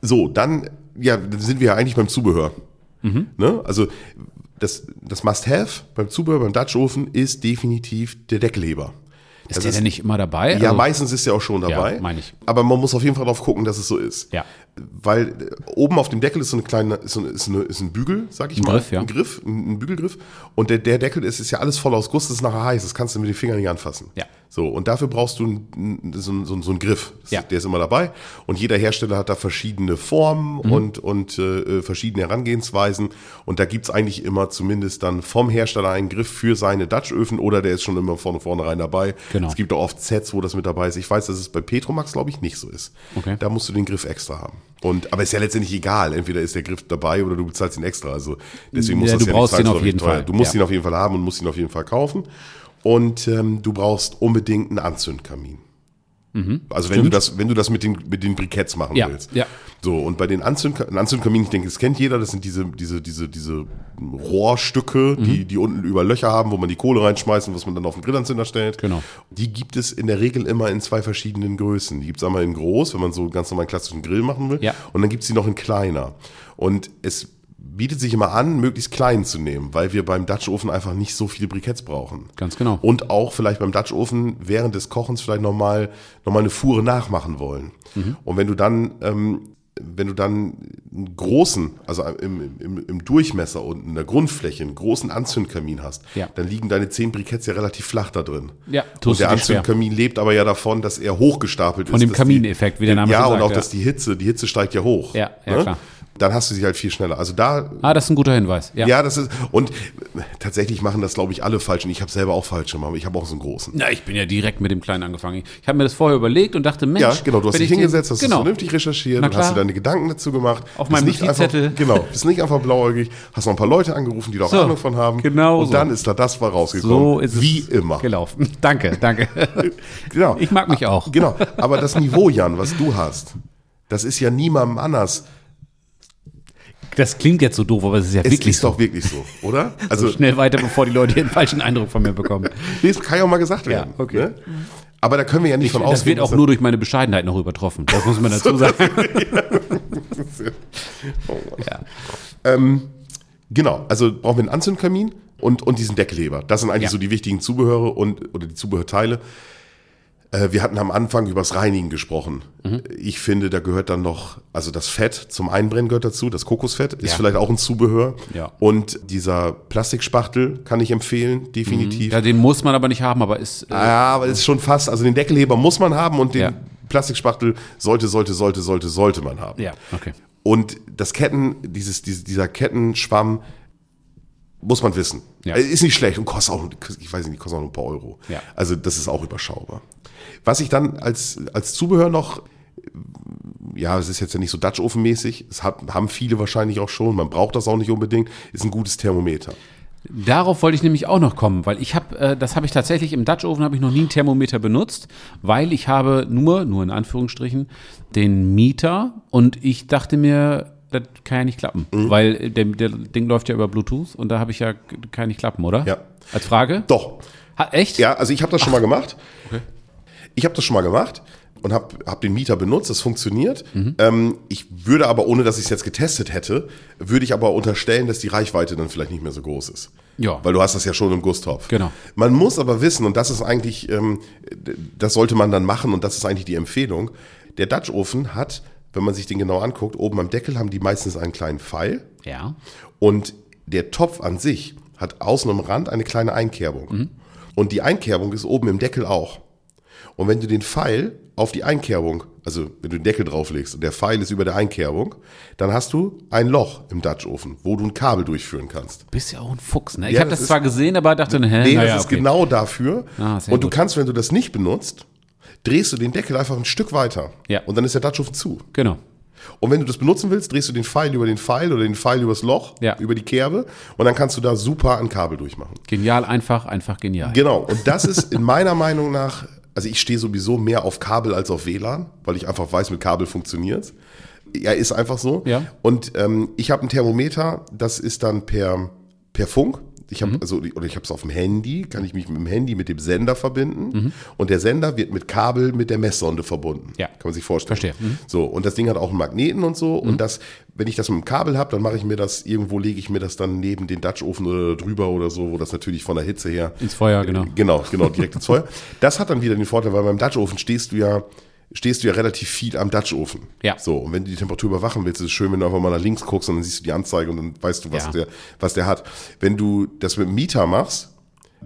So, dann, ja, dann sind wir ja eigentlich beim Zubehör. Mhm. Ne? Also das, das Must-Have beim Zubehör, beim Dutch Ofen ist definitiv der Deckelheber. Ist der denn nicht immer dabei? Ja, Also- meistens ist er auch schon dabei. Ja, meine ich. Aber man muss auf jeden Fall darauf gucken, dass es so ist. Ja. Weil äh, oben auf dem Deckel ist so eine kleine, ist, so eine, ist, eine, ist ein Bügel, sag ich Ein mal. Griff, ja. Ein Griff, ein, ein Bügelgriff. Und der, der Deckel ist, ist ja alles voll aus Guss, das ist nachher heiß, das kannst du mit den Fingern nicht anfassen. Ja. So, und dafür brauchst du so, einen- so, so einen Griff. Ja. Der ist immer dabei. Und jeder Hersteller hat da verschiedene Formen Mhm. und, und äh, verschiedene Herangehensweisen. Und da gibt's eigentlich immer zumindest dann vom Hersteller einen Griff für seine Dutch-Öfen oder der ist schon immer von vornherein dabei. Genau. Es gibt auch oft Sets, wo das mit dabei ist. Ich weiß, dass es bei Petromax, glaube ich, nicht so ist. Okay. Da musst du den Griff extra haben. Und, aber ist ja letztendlich egal. Entweder ist der Griff dabei oder du bezahlst ihn extra. Also deswegen muss Ja, das du ja brauchst nicht ihn auf jeden teuer. Fall. Du musst Ja. ihn auf jeden Fall haben und musst ihn auf jeden Fall kaufen. Und ähm, du brauchst unbedingt einen Anzündkamin. Also wenn du das, wenn du das mit den, mit den Briketts machen Mhm. Ja, willst. ja. So, und bei den Anzündka ein Anzündkamin, ich denke, das kennt jeder, das sind diese, diese, diese, diese Rohrstücke, Mhm. die, die unten über Löcher haben, wo man die Kohle reinschmeißt und was man dann auf den Grillanzünder stellt. Genau. Die gibt es in der Regel immer in zwei verschiedenen Größen. Die gibt es einmal in groß, wenn man so einen ganz normalen klassischen Grill machen will. Ja. Und dann gibt es die noch in kleiner. Und es bietet sich immer an, möglichst klein zu nehmen, weil wir beim Dutch Ofen einfach nicht so viele Briketts brauchen. Ganz genau. Und auch vielleicht beim Dutch Ofen während des Kochens vielleicht nochmal noch mal eine Fuhre nachmachen wollen. Mhm. Und wenn du dann, ähm, wenn du dann einen großen, also im, im, im Durchmesser und in der Grundfläche einen großen Anzündkamin hast, Ja. dann liegen deine zehn Briketts ja relativ flach da drin. Ja, und tust der du dir schwer. Anzündkamin lebt aber ja davon, dass er hochgestapelt Von ist. dem dass Kamineffekt, wie der Name Ja, schon und sagt, auch, ja. dass die Hitze, die Hitze steigt ja hoch. Ja, ja, klar. Dann hast du sie halt viel schneller. Also da Ah, das ist ein guter Hinweis. Ja. ja, das ist und tatsächlich machen das, glaube ich, alle falsch. Und ich habe selber auch falsche gemacht. Ich habe auch so einen großen. Na, ich bin ja direkt mit dem Kleinen angefangen. Ich habe mir das vorher überlegt und dachte, Mensch, Ja, genau. Du hast dich hingesetzt, hast genau. es vernünftig recherchiert und hast dir deine Gedanken dazu gemacht. Auf meinem nicht einfach, Notizzettel. Genau. Bist nicht einfach blauäugig. Hast noch ein paar Leute angerufen, die da auch So, Ahnung von haben. genau Und so. dann ist da das war rausgekommen. So ist es Wie immer. gelaufen. Danke, danke. Genau. Ich mag mich auch. Genau. Aber das Niveau, Jan, was du hast, das ist ja niemandem anders. Das klingt jetzt so doof, aber es ist ja Es wirklich ist so. doch wirklich so, oder? Also, Schnell weiter, bevor die Leute hier einen falschen Eindruck von mir bekommen. nee, das kann ja auch mal gesagt werden. okay. Ne? Aber da können wir ja nicht von Das ausgehen. wird auch nur durch meine Bescheidenheit noch übertroffen. Das muss man dazu sagen. ja. Ähm, genau, also brauchen wir einen Anzündkamin und, und diesen Deckleber. Das sind eigentlich Ja. so die wichtigen Zubehöre und oder die Zubehörteile. Äh, Wir hatten am Anfang übers Reinigen gesprochen. Mhm. Ich finde, da gehört dann noch, also das Fett zum Einbrennen gehört dazu, das Kokosfett ist Ja. vielleicht auch ein Zubehör. Ja. Und dieser Plastikspachtel kann ich empfehlen, definitiv. Ja, den muss man aber nicht haben, aber ist. Äh, Ja, aber es ist schon fast, also den Deckelheber muss man haben und den Ja. Plastikspachtel sollte, sollte, sollte, sollte, sollte man haben. ja, okay. Und das Ketten, dieses, dieser Kettenschwamm muss man wissen. Ja. Äh, Ist nicht schlecht und kostet auch, ich weiß nicht, kostet auch nur ein paar Euro. Ja. Also das ist auch überschaubar. Was ich dann als, als Zubehör noch, ja, es ist jetzt ja nicht so Dutch Oven-mäßig, das hat, haben viele wahrscheinlich auch schon, man braucht das auch nicht unbedingt, ist ein gutes Thermometer. Darauf wollte ich nämlich auch noch kommen, weil ich habe, äh, das habe ich tatsächlich im Dutch Oven habe ich noch nie ein Thermometer benutzt, weil ich habe nur, nur in Anführungsstrichen, den Mieter und ich dachte mir, das kann ja nicht klappen, Mhm. weil der, der Ding läuft ja über Bluetooth und da habe ich ja, kann ja nicht klappen, oder? Ja. Als Frage? Doch, Ha, echt? Ja, also ich habe das schon mal gemacht. Ich habe das schon mal gemacht und habe hab den Mieter benutzt, das funktioniert. Mhm. Ähm, ich würde aber, ohne dass ich es jetzt getestet hätte, würde ich aber unterstellen, dass die Reichweite dann vielleicht nicht mehr so groß ist. Ja. Weil du hast das ja schon im Gusstopf. Genau. Man muss aber wissen, und das ist eigentlich, ähm, das sollte man dann machen und das ist eigentlich die Empfehlung, der Dutch Ofen hat, wenn man sich den genau anguckt, oben am Deckel haben die meistens einen kleinen Pfeil. Ja. Und der Topf an sich hat außen am Rand eine kleine Einkerbung. Und die Einkerbung ist oben im Deckel auch. Und wenn du den Pfeil auf die Einkerbung, also wenn du den Deckel drauflegst und der Pfeil ist über der Einkerbung, dann hast du ein Loch im Dutch Ofen, wo du ein Kabel durchführen kannst. Bist ja auch ein Fuchs, ne? Ich Ja, habe das das zwar gesehen, aber dachte, hä? Nee, naja, das ist okay. genau dafür. Ah, und du gut. kannst, wenn du das nicht benutzt, drehst du den Deckel einfach ein Stück weiter. Ja. Und dann ist der Dutch Ofen zu. Genau. Und wenn du das benutzen willst, drehst du den Pfeil über den Pfeil oder den Pfeil übers Loch, Ja. über die Kerbe und dann kannst du da super ein Kabel durchmachen. Genial, einfach, einfach genial. Genau, und das ist in meiner Meinung nach, also ich stehe sowieso mehr auf Kabel als auf WLAN, weil ich einfach weiß, mit Kabel funktioniert's. Ja, ist einfach so. Ja. Und ähm, ich habe ein Thermometer, das ist dann per, per Funk. Ich Mhm. habe also oder ich habe es auf dem Handy, kann ich mich mit dem Handy mit dem Sender verbinden Mhm. und der Sender wird mit Kabel mit der Messsonde verbunden. Ja. Kann man sich vorstellen. Verstehe. Mhm. So und das Ding hat auch einen Magneten und so und das wenn ich das mit dem Kabel habe, dann mache ich mir das irgendwo lege ich mir das dann neben den Dutch Ofen oder drüber oder so, wo das natürlich von der Hitze her Ins Feuer, genau. Genau, genau, direkt ins Feuer. Das hat dann wieder den Vorteil, weil beim Dutch Ofen stehst du ja, stehst du ja relativ viel am Dutch Ofen. Ja. So, und wenn du die Temperatur überwachen willst, ist es schön, wenn du einfach mal nach links guckst und dann siehst du die Anzeige und dann weißt du, was, Ja. der, was der hat. Wenn du das mit dem Mieter machst,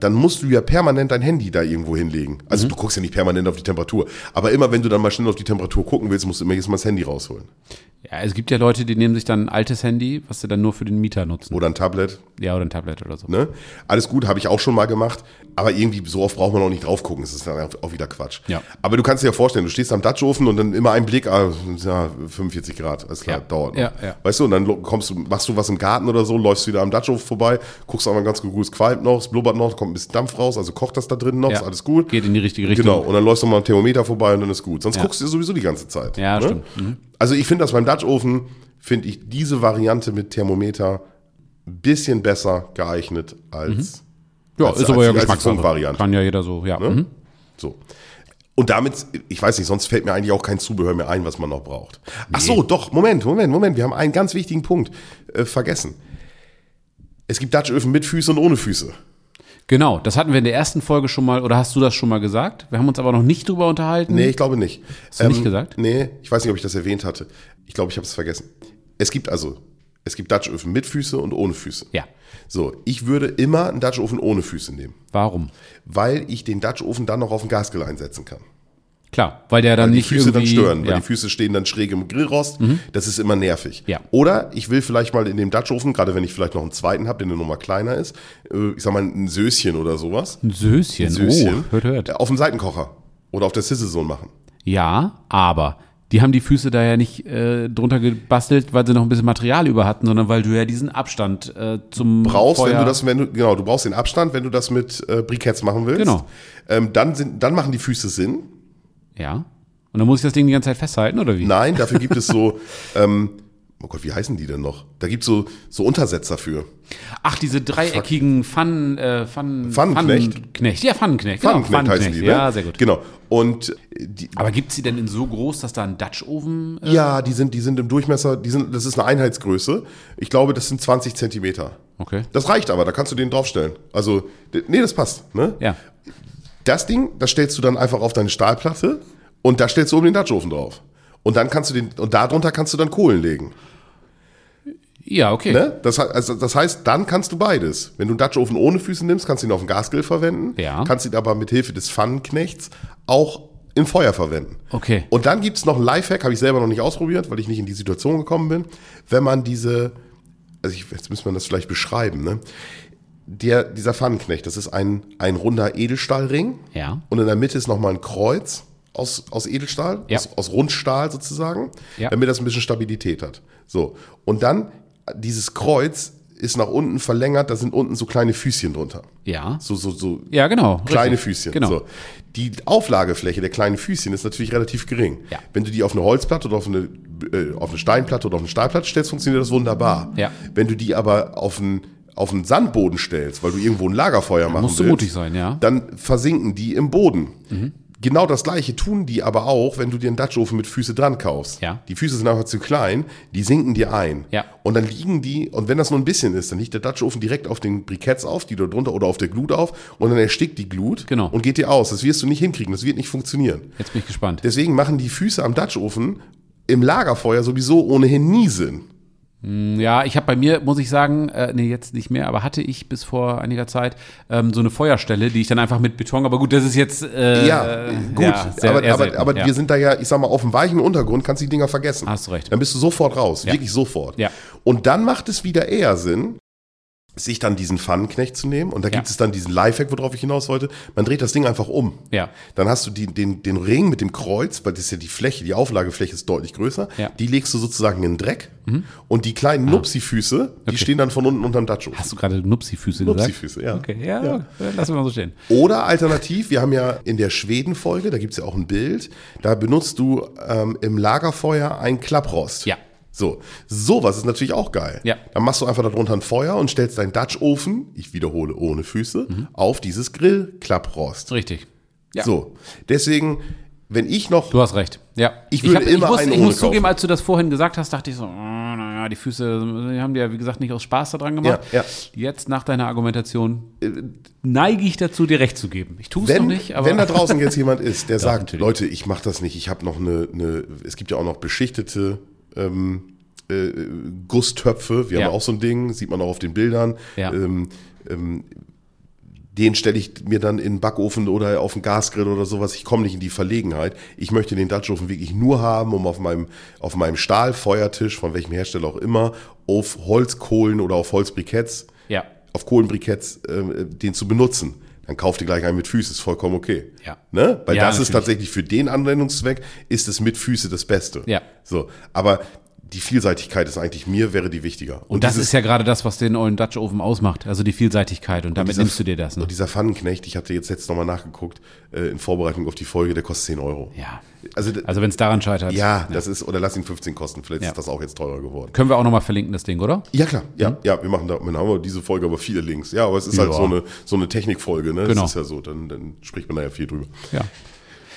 dann musst du ja permanent dein Handy da irgendwo hinlegen. Also Mhm. du guckst ja nicht permanent auf die Temperatur. Aber immer wenn du dann mal schnell auf die Temperatur gucken willst, musst du immer jetzt mal das Handy rausholen. Ja, es gibt ja Leute, die nehmen sich dann ein altes Handy, was sie dann nur für den Mieter nutzen. Oder ein Tablet. Ja, oder ein Tablet oder so. Ne? Alles gut, habe ich auch schon mal gemacht. Aber irgendwie so oft braucht man auch nicht drauf gucken. Das ist dann auch wieder Quatsch. Ja. Aber du kannst dir ja vorstellen, du stehst am Dutch Ofen und dann immer ein Blick, ah, ja, 45 Grad, alles klar, Ja. dauert. Ja, ja. Weißt du, und dann kommst du, machst du was im Garten oder so, läufst wieder am Dutch Ofen vorbei, guckst aber ganz gut, es qualmt noch, es blubbert noch, kommt ein bisschen Dampf raus, also kocht das da drin noch, Ja. ist alles gut. Geht in die richtige Richtung. Genau, und dann läufst du mal am Thermometer vorbei und dann ist gut. Sonst Ja. guckst du sowieso die ganze Zeit. ne? Ja, stimmt. Mhm. Also ich finde das beim Dutch Ofen, finde ich diese Variante mit Thermometer ein bisschen besser geeignet als Ja, als- ist aber als ja Geschmackssache. Kann ja jeder so, ja. Mhm. So. Und damit, ich weiß nicht, sonst fällt mir eigentlich auch kein Zubehör mehr ein, was man noch braucht. Ach so, doch, Moment, Moment, Moment. Wir haben einen ganz wichtigen Punkt äh, vergessen. Es gibt Dutch-Öfen mit Füße und ohne Füße. Genau, das hatten wir in der ersten Folge schon mal, oder hast du das schon mal gesagt? Wir haben uns aber noch nicht drüber unterhalten. Nee, ich glaube nicht. Hast du nicht gesagt? Nee, ich weiß nicht, ob ich das erwähnt hatte. Ich glaube, ich habe es vergessen. Es gibt also, es gibt Dutch-Öfen mit Füße und ohne Füße. Ja. So, ich würde immer einen Dutch-Ofen ohne Füße nehmen, Warum? weil ich den Dutch-Ofen dann noch auf den Gasgrill einsetzen kann. Klar, weil der dann Weil die nicht Füße dann stören, weil ja. Mhm. die Füße stehen dann schräg im Grillrost. Das ist immer nervig. Ja. Oder ich will vielleicht mal in dem Dutch-Ofen, gerade wenn ich vielleicht noch einen zweiten habe, der eine Nummer kleiner ist, äh, ich sag mal ein Söschen oder sowas. Ein Söschen. Ein Söschen. Oh, hört, hört. Auf dem Seitenkocher oder auf der Sizzle-Zone machen. Ja, aber die haben die Füße da ja nicht äh, drunter gebastelt, weil sie noch ein bisschen Material über hatten, sondern weil du ja diesen Abstand äh, zum brauchst, Feuer wenn du das, wenn du, genau, du brauchst den Abstand, wenn du das mit äh, Briketts machen willst. Genau. Ähm, dann, sind, dann machen die Füße Sinn. Ja. Und dann muss ich das Ding die ganze Zeit festhalten, oder wie? Nein, dafür gibt es so, ähm, oh Gott, wie heißen die denn noch? Da gibt's so, so Untersetzer für. Ach, diese dreieckigen Pfannen, äh, Pfannen, Pfannenknecht. Pfannenknecht. Ja, Pfannenknecht. Pfannenknecht heißen die, ne? Ja, sehr gut. Genau. Und äh, die, Aber gibt's die denn in so groß, dass da ein Dutch-Ofen äh, ja, die sind, die sind im Durchmesser, die sind, das ist eine Einheitsgröße. Ich glaube, das sind 20 Zentimeter. Okay. Das reicht aber, da kannst du den draufstellen. Also, nee, das passt. Ne? Ja. Das Ding, das stellst du dann einfach auf deine Stahlplatte und da stellst du oben den Dutchofen drauf. Und dann kannst du den, und darunter kannst du dann Kohlen legen. Ja, okay. Ne? Das, also, das heißt, dann kannst du beides. Wenn du einen Dutchofen ohne Füße nimmst, kannst du ihn auf dem Gasgrill verwenden. Ja. Kannst ihn aber mit Hilfe des Pfannenknechts auch im Feuer verwenden. Okay. Und dann gibt's noch einen Lifehack, habe ich selber noch nicht ausprobiert, weil ich nicht in die Situation gekommen bin. Wenn man diese, also ich, jetzt müsste man das vielleicht beschreiben, ne? Der, dieser Pfannenknecht, das ist ein, ein runder Edelstahlring. Ja. Und in der Mitte ist nochmal ein Kreuz aus, aus Edelstahl, Ja. aus, aus Rundstahl sozusagen, Ja. damit das ein bisschen Stabilität hat. So. Und dann, dieses Kreuz ist nach unten verlängert, da sind unten so kleine Füßchen drunter. Ja. So, so, so Ja, genau. kleine richtig. Füßchen. Genau. So. Die Auflagefläche der kleinen Füßchen ist natürlich relativ gering. Ja. Wenn du die auf eine Holzplatte oder auf eine, äh, auf eine Steinplatte oder auf eine Stahlplatte stellst, funktioniert das wunderbar. Ja. Wenn du die aber auf einen, auf einen Sandboden stellst, weil du irgendwo ein Lagerfeuer machen musst du willst, mutig sein, ja. Mhm. dann versinken die im Boden. Genau das gleiche tun die aber auch, wenn du dir einen Dutchofen mit Füße dran kaufst. Ja. Die Füße sind einfach zu klein, die sinken dir ein. Ja. Und dann liegen die, und wenn das nur ein bisschen ist, dann liegt der Dutchofen direkt auf den Briketts auf, die da drunter oder auf der Glut auf, und dann erstickt die Glut Genau. und geht dir aus. Das wirst du nicht hinkriegen, das wird nicht funktionieren. Jetzt bin ich gespannt. Deswegen machen die Füße am Dutchofen im Lagerfeuer sowieso ohnehin nie Sinn. Ja, ich habe bei mir, muss ich sagen, äh, nee, jetzt nicht mehr, aber hatte ich bis vor einiger Zeit ähm, so eine Feuerstelle, die ich dann einfach mit Beton, aber gut, das ist jetzt äh, Ja, gut, ja, sehr- aber, aber, selten, aber ja. wir sind da ja, ich sag mal, auf dem weichen Untergrund kannst du die Dinger vergessen. Hast du recht. Dann bist du sofort raus, wirklich sofort. Ja. Und dann macht es wieder eher Sinn, sich dann diesen Pfannenknecht zu nehmen. Und da gibt Ja. es dann diesen Lifehack, worauf ich hinaus wollte. Man dreht das Ding einfach um. Ja. Dann hast du die, den, den Ring mit dem Kreuz, weil das ist ja die Fläche, die Auflagefläche ist deutlich größer. Ja. Mhm. Die legst du sozusagen in den Dreck. Und die kleinen Nupsi-Füße, die stehen dann von unten unterm Datscho. Hast du gerade Nupsi-Füße gesagt? Nupsi-Füße, ja. Okay, ja, Ja. lassen wir mal so stehen. Oder alternativ, wir haben ja in der Schweden-Folge, da gibt's ja auch ein Bild, da benutzt du ähm, im Lagerfeuer ein Klapprost. Ja. So, sowas ist natürlich auch geil. Ja. Dann machst du einfach darunter ein Feuer und stellst deinen Dutch-Ofen, ich wiederhole ohne Füße, Mhm. auf dieses Grillklapprost. Richtig. Ja. So, deswegen, wenn ich noch Du hast recht. Ja. Ich würde immer ich muss, einen ich muss zugeben, kaufen. als du das vorhin gesagt hast, dachte ich so, oh, naja, die Füße, die haben die ja, wie gesagt, nicht aus Spaß daran gemacht. Ja, ja. Jetzt nach deiner Argumentation äh, neige ich dazu, dir recht zu geben. Ich tue es noch nicht, aber. wenn da draußen jetzt jemand ist, der sagt. Leute, ich mache das nicht, ich habe noch eine, eine, es gibt ja auch noch beschichtete ähm, äh, Gusstöpfe, wir Ja. haben auch so ein Ding, sieht man auch auf den Bildern. Ja. Ähm, ähm, den stelle ich mir dann in den Backofen oder auf den Gasgrill oder sowas. Ich komme nicht in die Verlegenheit. Ich möchte den Dutchofen wirklich nur haben, um auf meinem, auf meinem Stahlfeuertisch, von welchem Hersteller auch immer, auf Holzkohlen oder auf Holzbriketts ja. auf Kohlenbriketts äh, den zu benutzen. Dann kauft ihr gleich einen mit Füße, ist vollkommen okay. Ja. Ne? Weil Ja, das ist natürlich. tatsächlich für den Anwendungszweck, ist es mit Füße das Beste. Ja. So, aber die Vielseitigkeit ist eigentlich mir, wäre die wichtiger. Und, das dieses- ist ja gerade das, was den ollen Dutch Oven ausmacht. Also die Vielseitigkeit. Und damit dieser- nimmst du dir das. Ne? Und dieser Pfannenknecht, ich hatte jetzt jetzt nochmal nachgeguckt, äh, in Vorbereitung auf die Folge, der kostet 10 Euro. Ja. Also, Also wenn es daran scheitert. ja, das ist, oder lass ihn 15 kosten, vielleicht Ja. ist das auch jetzt teurer geworden. Können wir auch nochmal verlinken, das Ding, oder? Ja, klar. Ja, ja, wir machen da, dann haben wir diese Folge aber viele Links. Ja, aber es ist Ja. halt so eine, so eine Technikfolge, ne? Genau. Das ist ja so, dann, dann spricht man da ja viel drüber. Ja.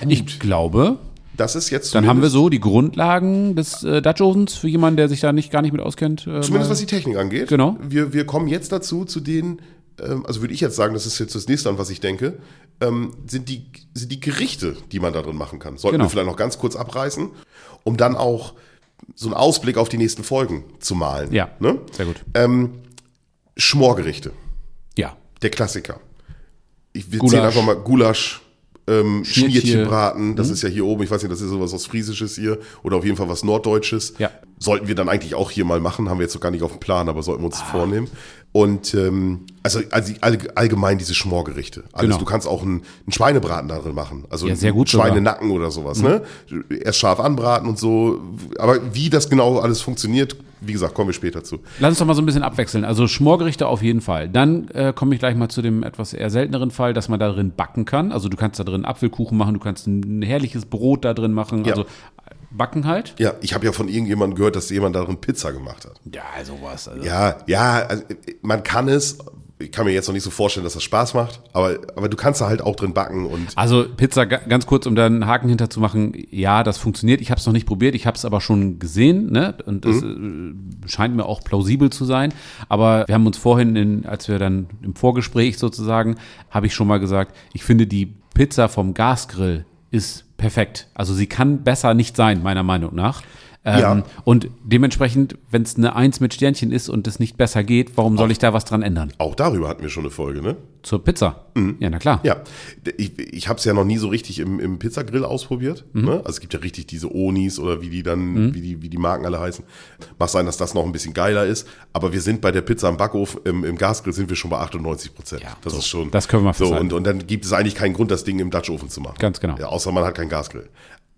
Ich glaube, Das ist jetzt dann haben wir so die Grundlagen des äh, Dutch Ovens für jemanden, der sich da nicht gar nicht mit auskennt. Äh, Zumindest was die Technik angeht. Genau. Wir, wir kommen jetzt dazu, zu den, ähm, also würde ich jetzt sagen, das ist jetzt das nächste an, was ich denke, ähm, sind, die, sind die Gerichte, die man da drin machen kann. Sollten Genau. wir vielleicht noch ganz kurz abreißen, um dann auch so einen Ausblick auf die nächsten Folgen zu malen. Ja. Ne? Sehr gut. Ähm, Schmorgerichte, Ja. der Klassiker. Ich, zählen einfach mal Gulasch, ähm, Schnittchen. Schnittchenbraten, das Mhm. ist ja hier oben, ich weiß nicht, das ist sowas aus Friesisches hier oder auf jeden Fall was Norddeutsches. Ja. Sollten wir dann eigentlich auch hier mal machen, haben wir jetzt noch gar nicht auf dem Plan, aber sollten wir uns Ah. vornehmen. Und ähm, also, also all- allgemein diese Schmorgerichte. Alles, Genau. Du kannst auch einen, einen Schweinebraten da drin machen. Also Ja, sehr gut einen sogar. Mhm. Schweinenacken oder sowas. Ne? Erst scharf anbraten und so. Aber wie das genau alles funktioniert, wie gesagt, kommen wir später zu. Lass uns doch mal so ein bisschen abwechseln. Also Schmorgerichte auf jeden Fall. Dann äh, komme ich gleich mal zu dem etwas eher selteneren Fall, dass man da drin backen kann. Also du kannst da drin Apfelkuchen machen, du kannst ein herrliches Brot da drin machen. Ja. Also backen halt. Ja, ich habe ja von irgendjemandem gehört, dass jemand darin Pizza gemacht hat. Ja, sowas. Also. Ja, ja, also man kann es. Ich kann mir jetzt noch nicht so vorstellen, dass das Spaß macht, aber, aber du kannst da halt auch drin backen und Also Pizza, ga- ganz kurz, um da einen Haken hinter zu machen, ja, das funktioniert. Ich habe es noch nicht probiert, ich habe es aber schon gesehen ne? und es äh, scheint mir auch plausibel zu sein. Aber wir haben uns vorhin, in, als wir dann im Vorgespräch sozusagen, habe ich schon mal gesagt, ich finde die Pizza vom Gasgrill ist perfekt. Also sie kann besser nicht sein, meiner Meinung nach. Ähm, Ja. Und dementsprechend, wenn es eine Eins mit Sternchen ist und es nicht besser geht, warum soll ich da was dran ändern? auch darüber hatten wir schon eine Folge, ne? Zur Pizza. Ja, na klar. Ja, ich, ich habe es ja noch nie so richtig im, im Pizzagrill ausprobiert. Ne? Also es gibt ja richtig diese Onis oder wie die dann, wie, die, wie die Marken alle heißen. Mag sein, dass das noch ein bisschen geiler ist, aber wir sind bei der Pizza im Backofen, im, im Gasgrill sind wir schon bei 98 Prozent. Ja, das so. ist schon. Das können wir so und, und dann gibt es eigentlich keinen Grund, das Ding im Dutch-Ofen zu machen. Ganz genau. Ja, außer man hat keinen Gasgrill.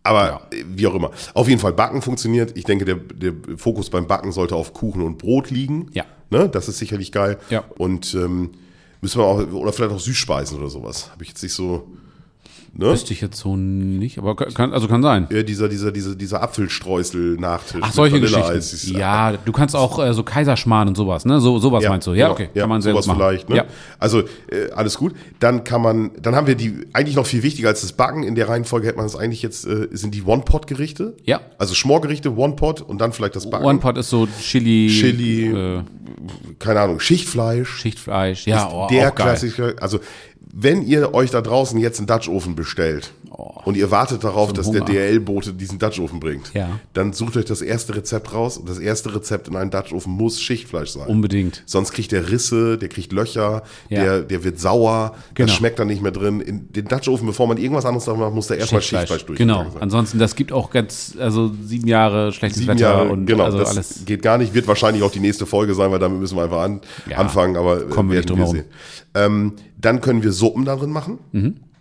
Aber äh, wie auch immer. Auf jeden Fall Backen funktioniert. Ich denke, der, der Fokus beim Backen sollte auf Kuchen und Brot liegen. Ja. Ne? Das ist sicherlich geil. Ja. Und ähm, müssen wir auch, oder vielleicht auch Süßspeisen oder sowas. Habe ich jetzt nicht so. Ne? Wüsste ich jetzt so nicht, aber kann, also kann sein. Ja, dieser, dieser, dieser, dieser Apfelstreusel-Nachtisch. Ach, solche. Geschichten. Ja, du kannst auch äh, so Kaiserschmarrn und sowas, ne? So, sowas meinst du. Ja, okay. kann man sowas machen. vielleicht. Ne? Ja. Also äh, alles gut. Dann kann man, dann haben wir die eigentlich noch viel wichtiger als das Backen. In der Reihenfolge hätte man das eigentlich jetzt äh, sind die One-Pot-Gerichte. Ja. Also Schmorgerichte, One-Pot und dann vielleicht das Backen. One Pot ist so Chili, Chili, äh, keine Ahnung, Schichtfleisch. Schichtfleisch. Ja, oh, der auch geil. Klassiker. Also wenn ihr euch da draußen jetzt einen Dutch-Ofen bestellt und ihr wartet darauf, dass der Oh. Hunger. DRL-Bote diesen Dutch-Ofen bringt, Ja. dann sucht euch das erste Rezept raus und das erste Rezept in einem Dutch-Ofen muss Schichtfleisch sein. Unbedingt. Sonst kriegt der Risse, der kriegt Löcher, Ja. der, der wird sauer, Genau. das schmeckt dann nicht mehr drin. In den Dutch-Ofen, bevor man irgendwas anderes drauf macht, muss da erstmal Schichtfleisch durch. Genau. Ansonsten, das gibt auch ganz, also sieben Jahre schlechtes Sieben Wetter Jahre, und genau, also das alles. geht gar nicht. Wird wahrscheinlich auch die nächste Folge sein, weil damit müssen wir einfach an, Ja, anfangen, aber kommen wir nicht drum herum. sehen. Ähm, dann können wir Suppen darin machen.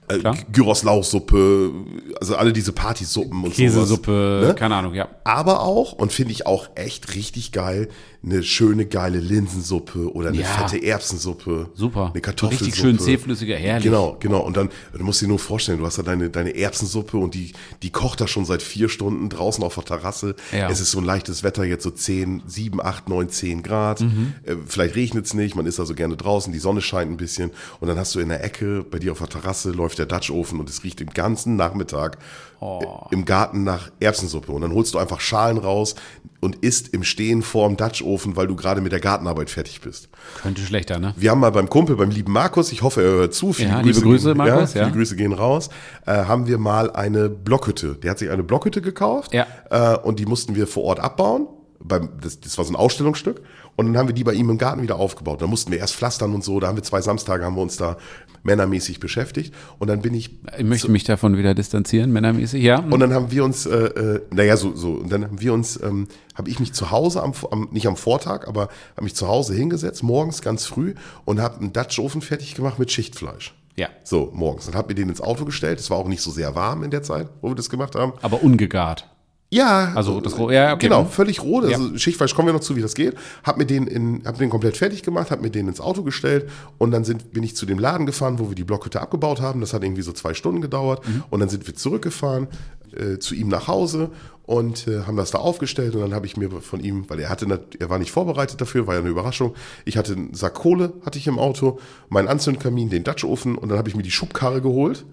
Äh, klar. Gyros-Lauchsuppe, also alle diese Partysuppen und Käsesuppe, sowas. Ne? keine Ahnung, ja. Aber auch, und finde ich auch echt richtig geil, eine schöne, geile Linsensuppe oder eine Ja. fette Erbsensuppe. Super. Eine Kartoffelsuppe. Richtig schön zähflüssiger, herrlich. Genau, genau. Und dann, du musst dir nur vorstellen, du hast da deine, deine Erbsensuppe und die, die kocht da schon seit vier Stunden draußen auf der Terrasse. Ja. Es ist so ein leichtes Wetter, jetzt so 10, 7, 8, 9, 10 Grad. Mhm. Äh, vielleicht regnet es nicht, man ist also gerne draußen, die Sonne scheint ein bisschen. Und dann hast du in der Ecke, bei dir auf der Terrasse, läuft der Dutch-Ofen und es riecht den ganzen Nachmittag Oh. im Garten nach Erbsensuppe. Und dann holst du einfach Schalen raus und isst im Stehen vorm Dutch-Ofen, weil du gerade mit der Gartenarbeit fertig bist. Könnte schlechter, ne? Wir haben mal beim Kumpel, beim lieben Markus, ich hoffe, er hört zu. Viele Ja, liebe Grüße, Markus, Ja, viele ja. Grüße gehen raus. Äh, haben wir mal eine Blockhütte. Der hat sich eine Blockhütte gekauft Ja. äh, und die mussten wir vor Ort abbauen. Beim, das, das war so ein Ausstellungsstück. Und dann haben wir die bei ihm im Garten wieder aufgebaut. Da mussten wir erst pflastern und so. Da haben wir zwei Samstage, haben wir uns da männermäßig beschäftigt. Und dann bin ich Ich möchte mich davon wieder distanzieren, männermäßig, ja. und dann haben wir uns, äh, äh, naja, so, so, und dann haben wir uns, ähm, habe ich mich zu Hause, am, am, nicht am Vortag, aber habe mich zu Hause hingesetzt, morgens ganz früh und habe einen Dutch-Ofen fertig gemacht mit Schichtfleisch. Ja. So, morgens. Dann hab mir den ins Auto gestellt. Es war auch nicht so sehr warm in der Zeit, wo wir das gemacht haben. Aber ungegart. Ja. Also das ja, okay. Genau, völlig roh. Also Ja. Schichtfleisch kommen wir noch zu, wie das geht. Hab mir den in, hab den komplett fertig gemacht, hab mir den ins Auto gestellt und dann sind, bin ich zu dem Laden gefahren, wo wir die Blockhütte abgebaut haben. Das hat irgendwie so zwei Stunden gedauert Mhm. und dann sind wir zurückgefahren äh, zu ihm nach Hause und äh, haben das da aufgestellt und dann habe ich mir von ihm, weil er hatte, er war nicht vorbereitet dafür, war ja eine Überraschung. Ich hatte einen Sack Kohle, hatte ich im Auto, meinen Anzündkamin, den Dutch-Ofen und dann habe ich mir die Schubkarre geholt.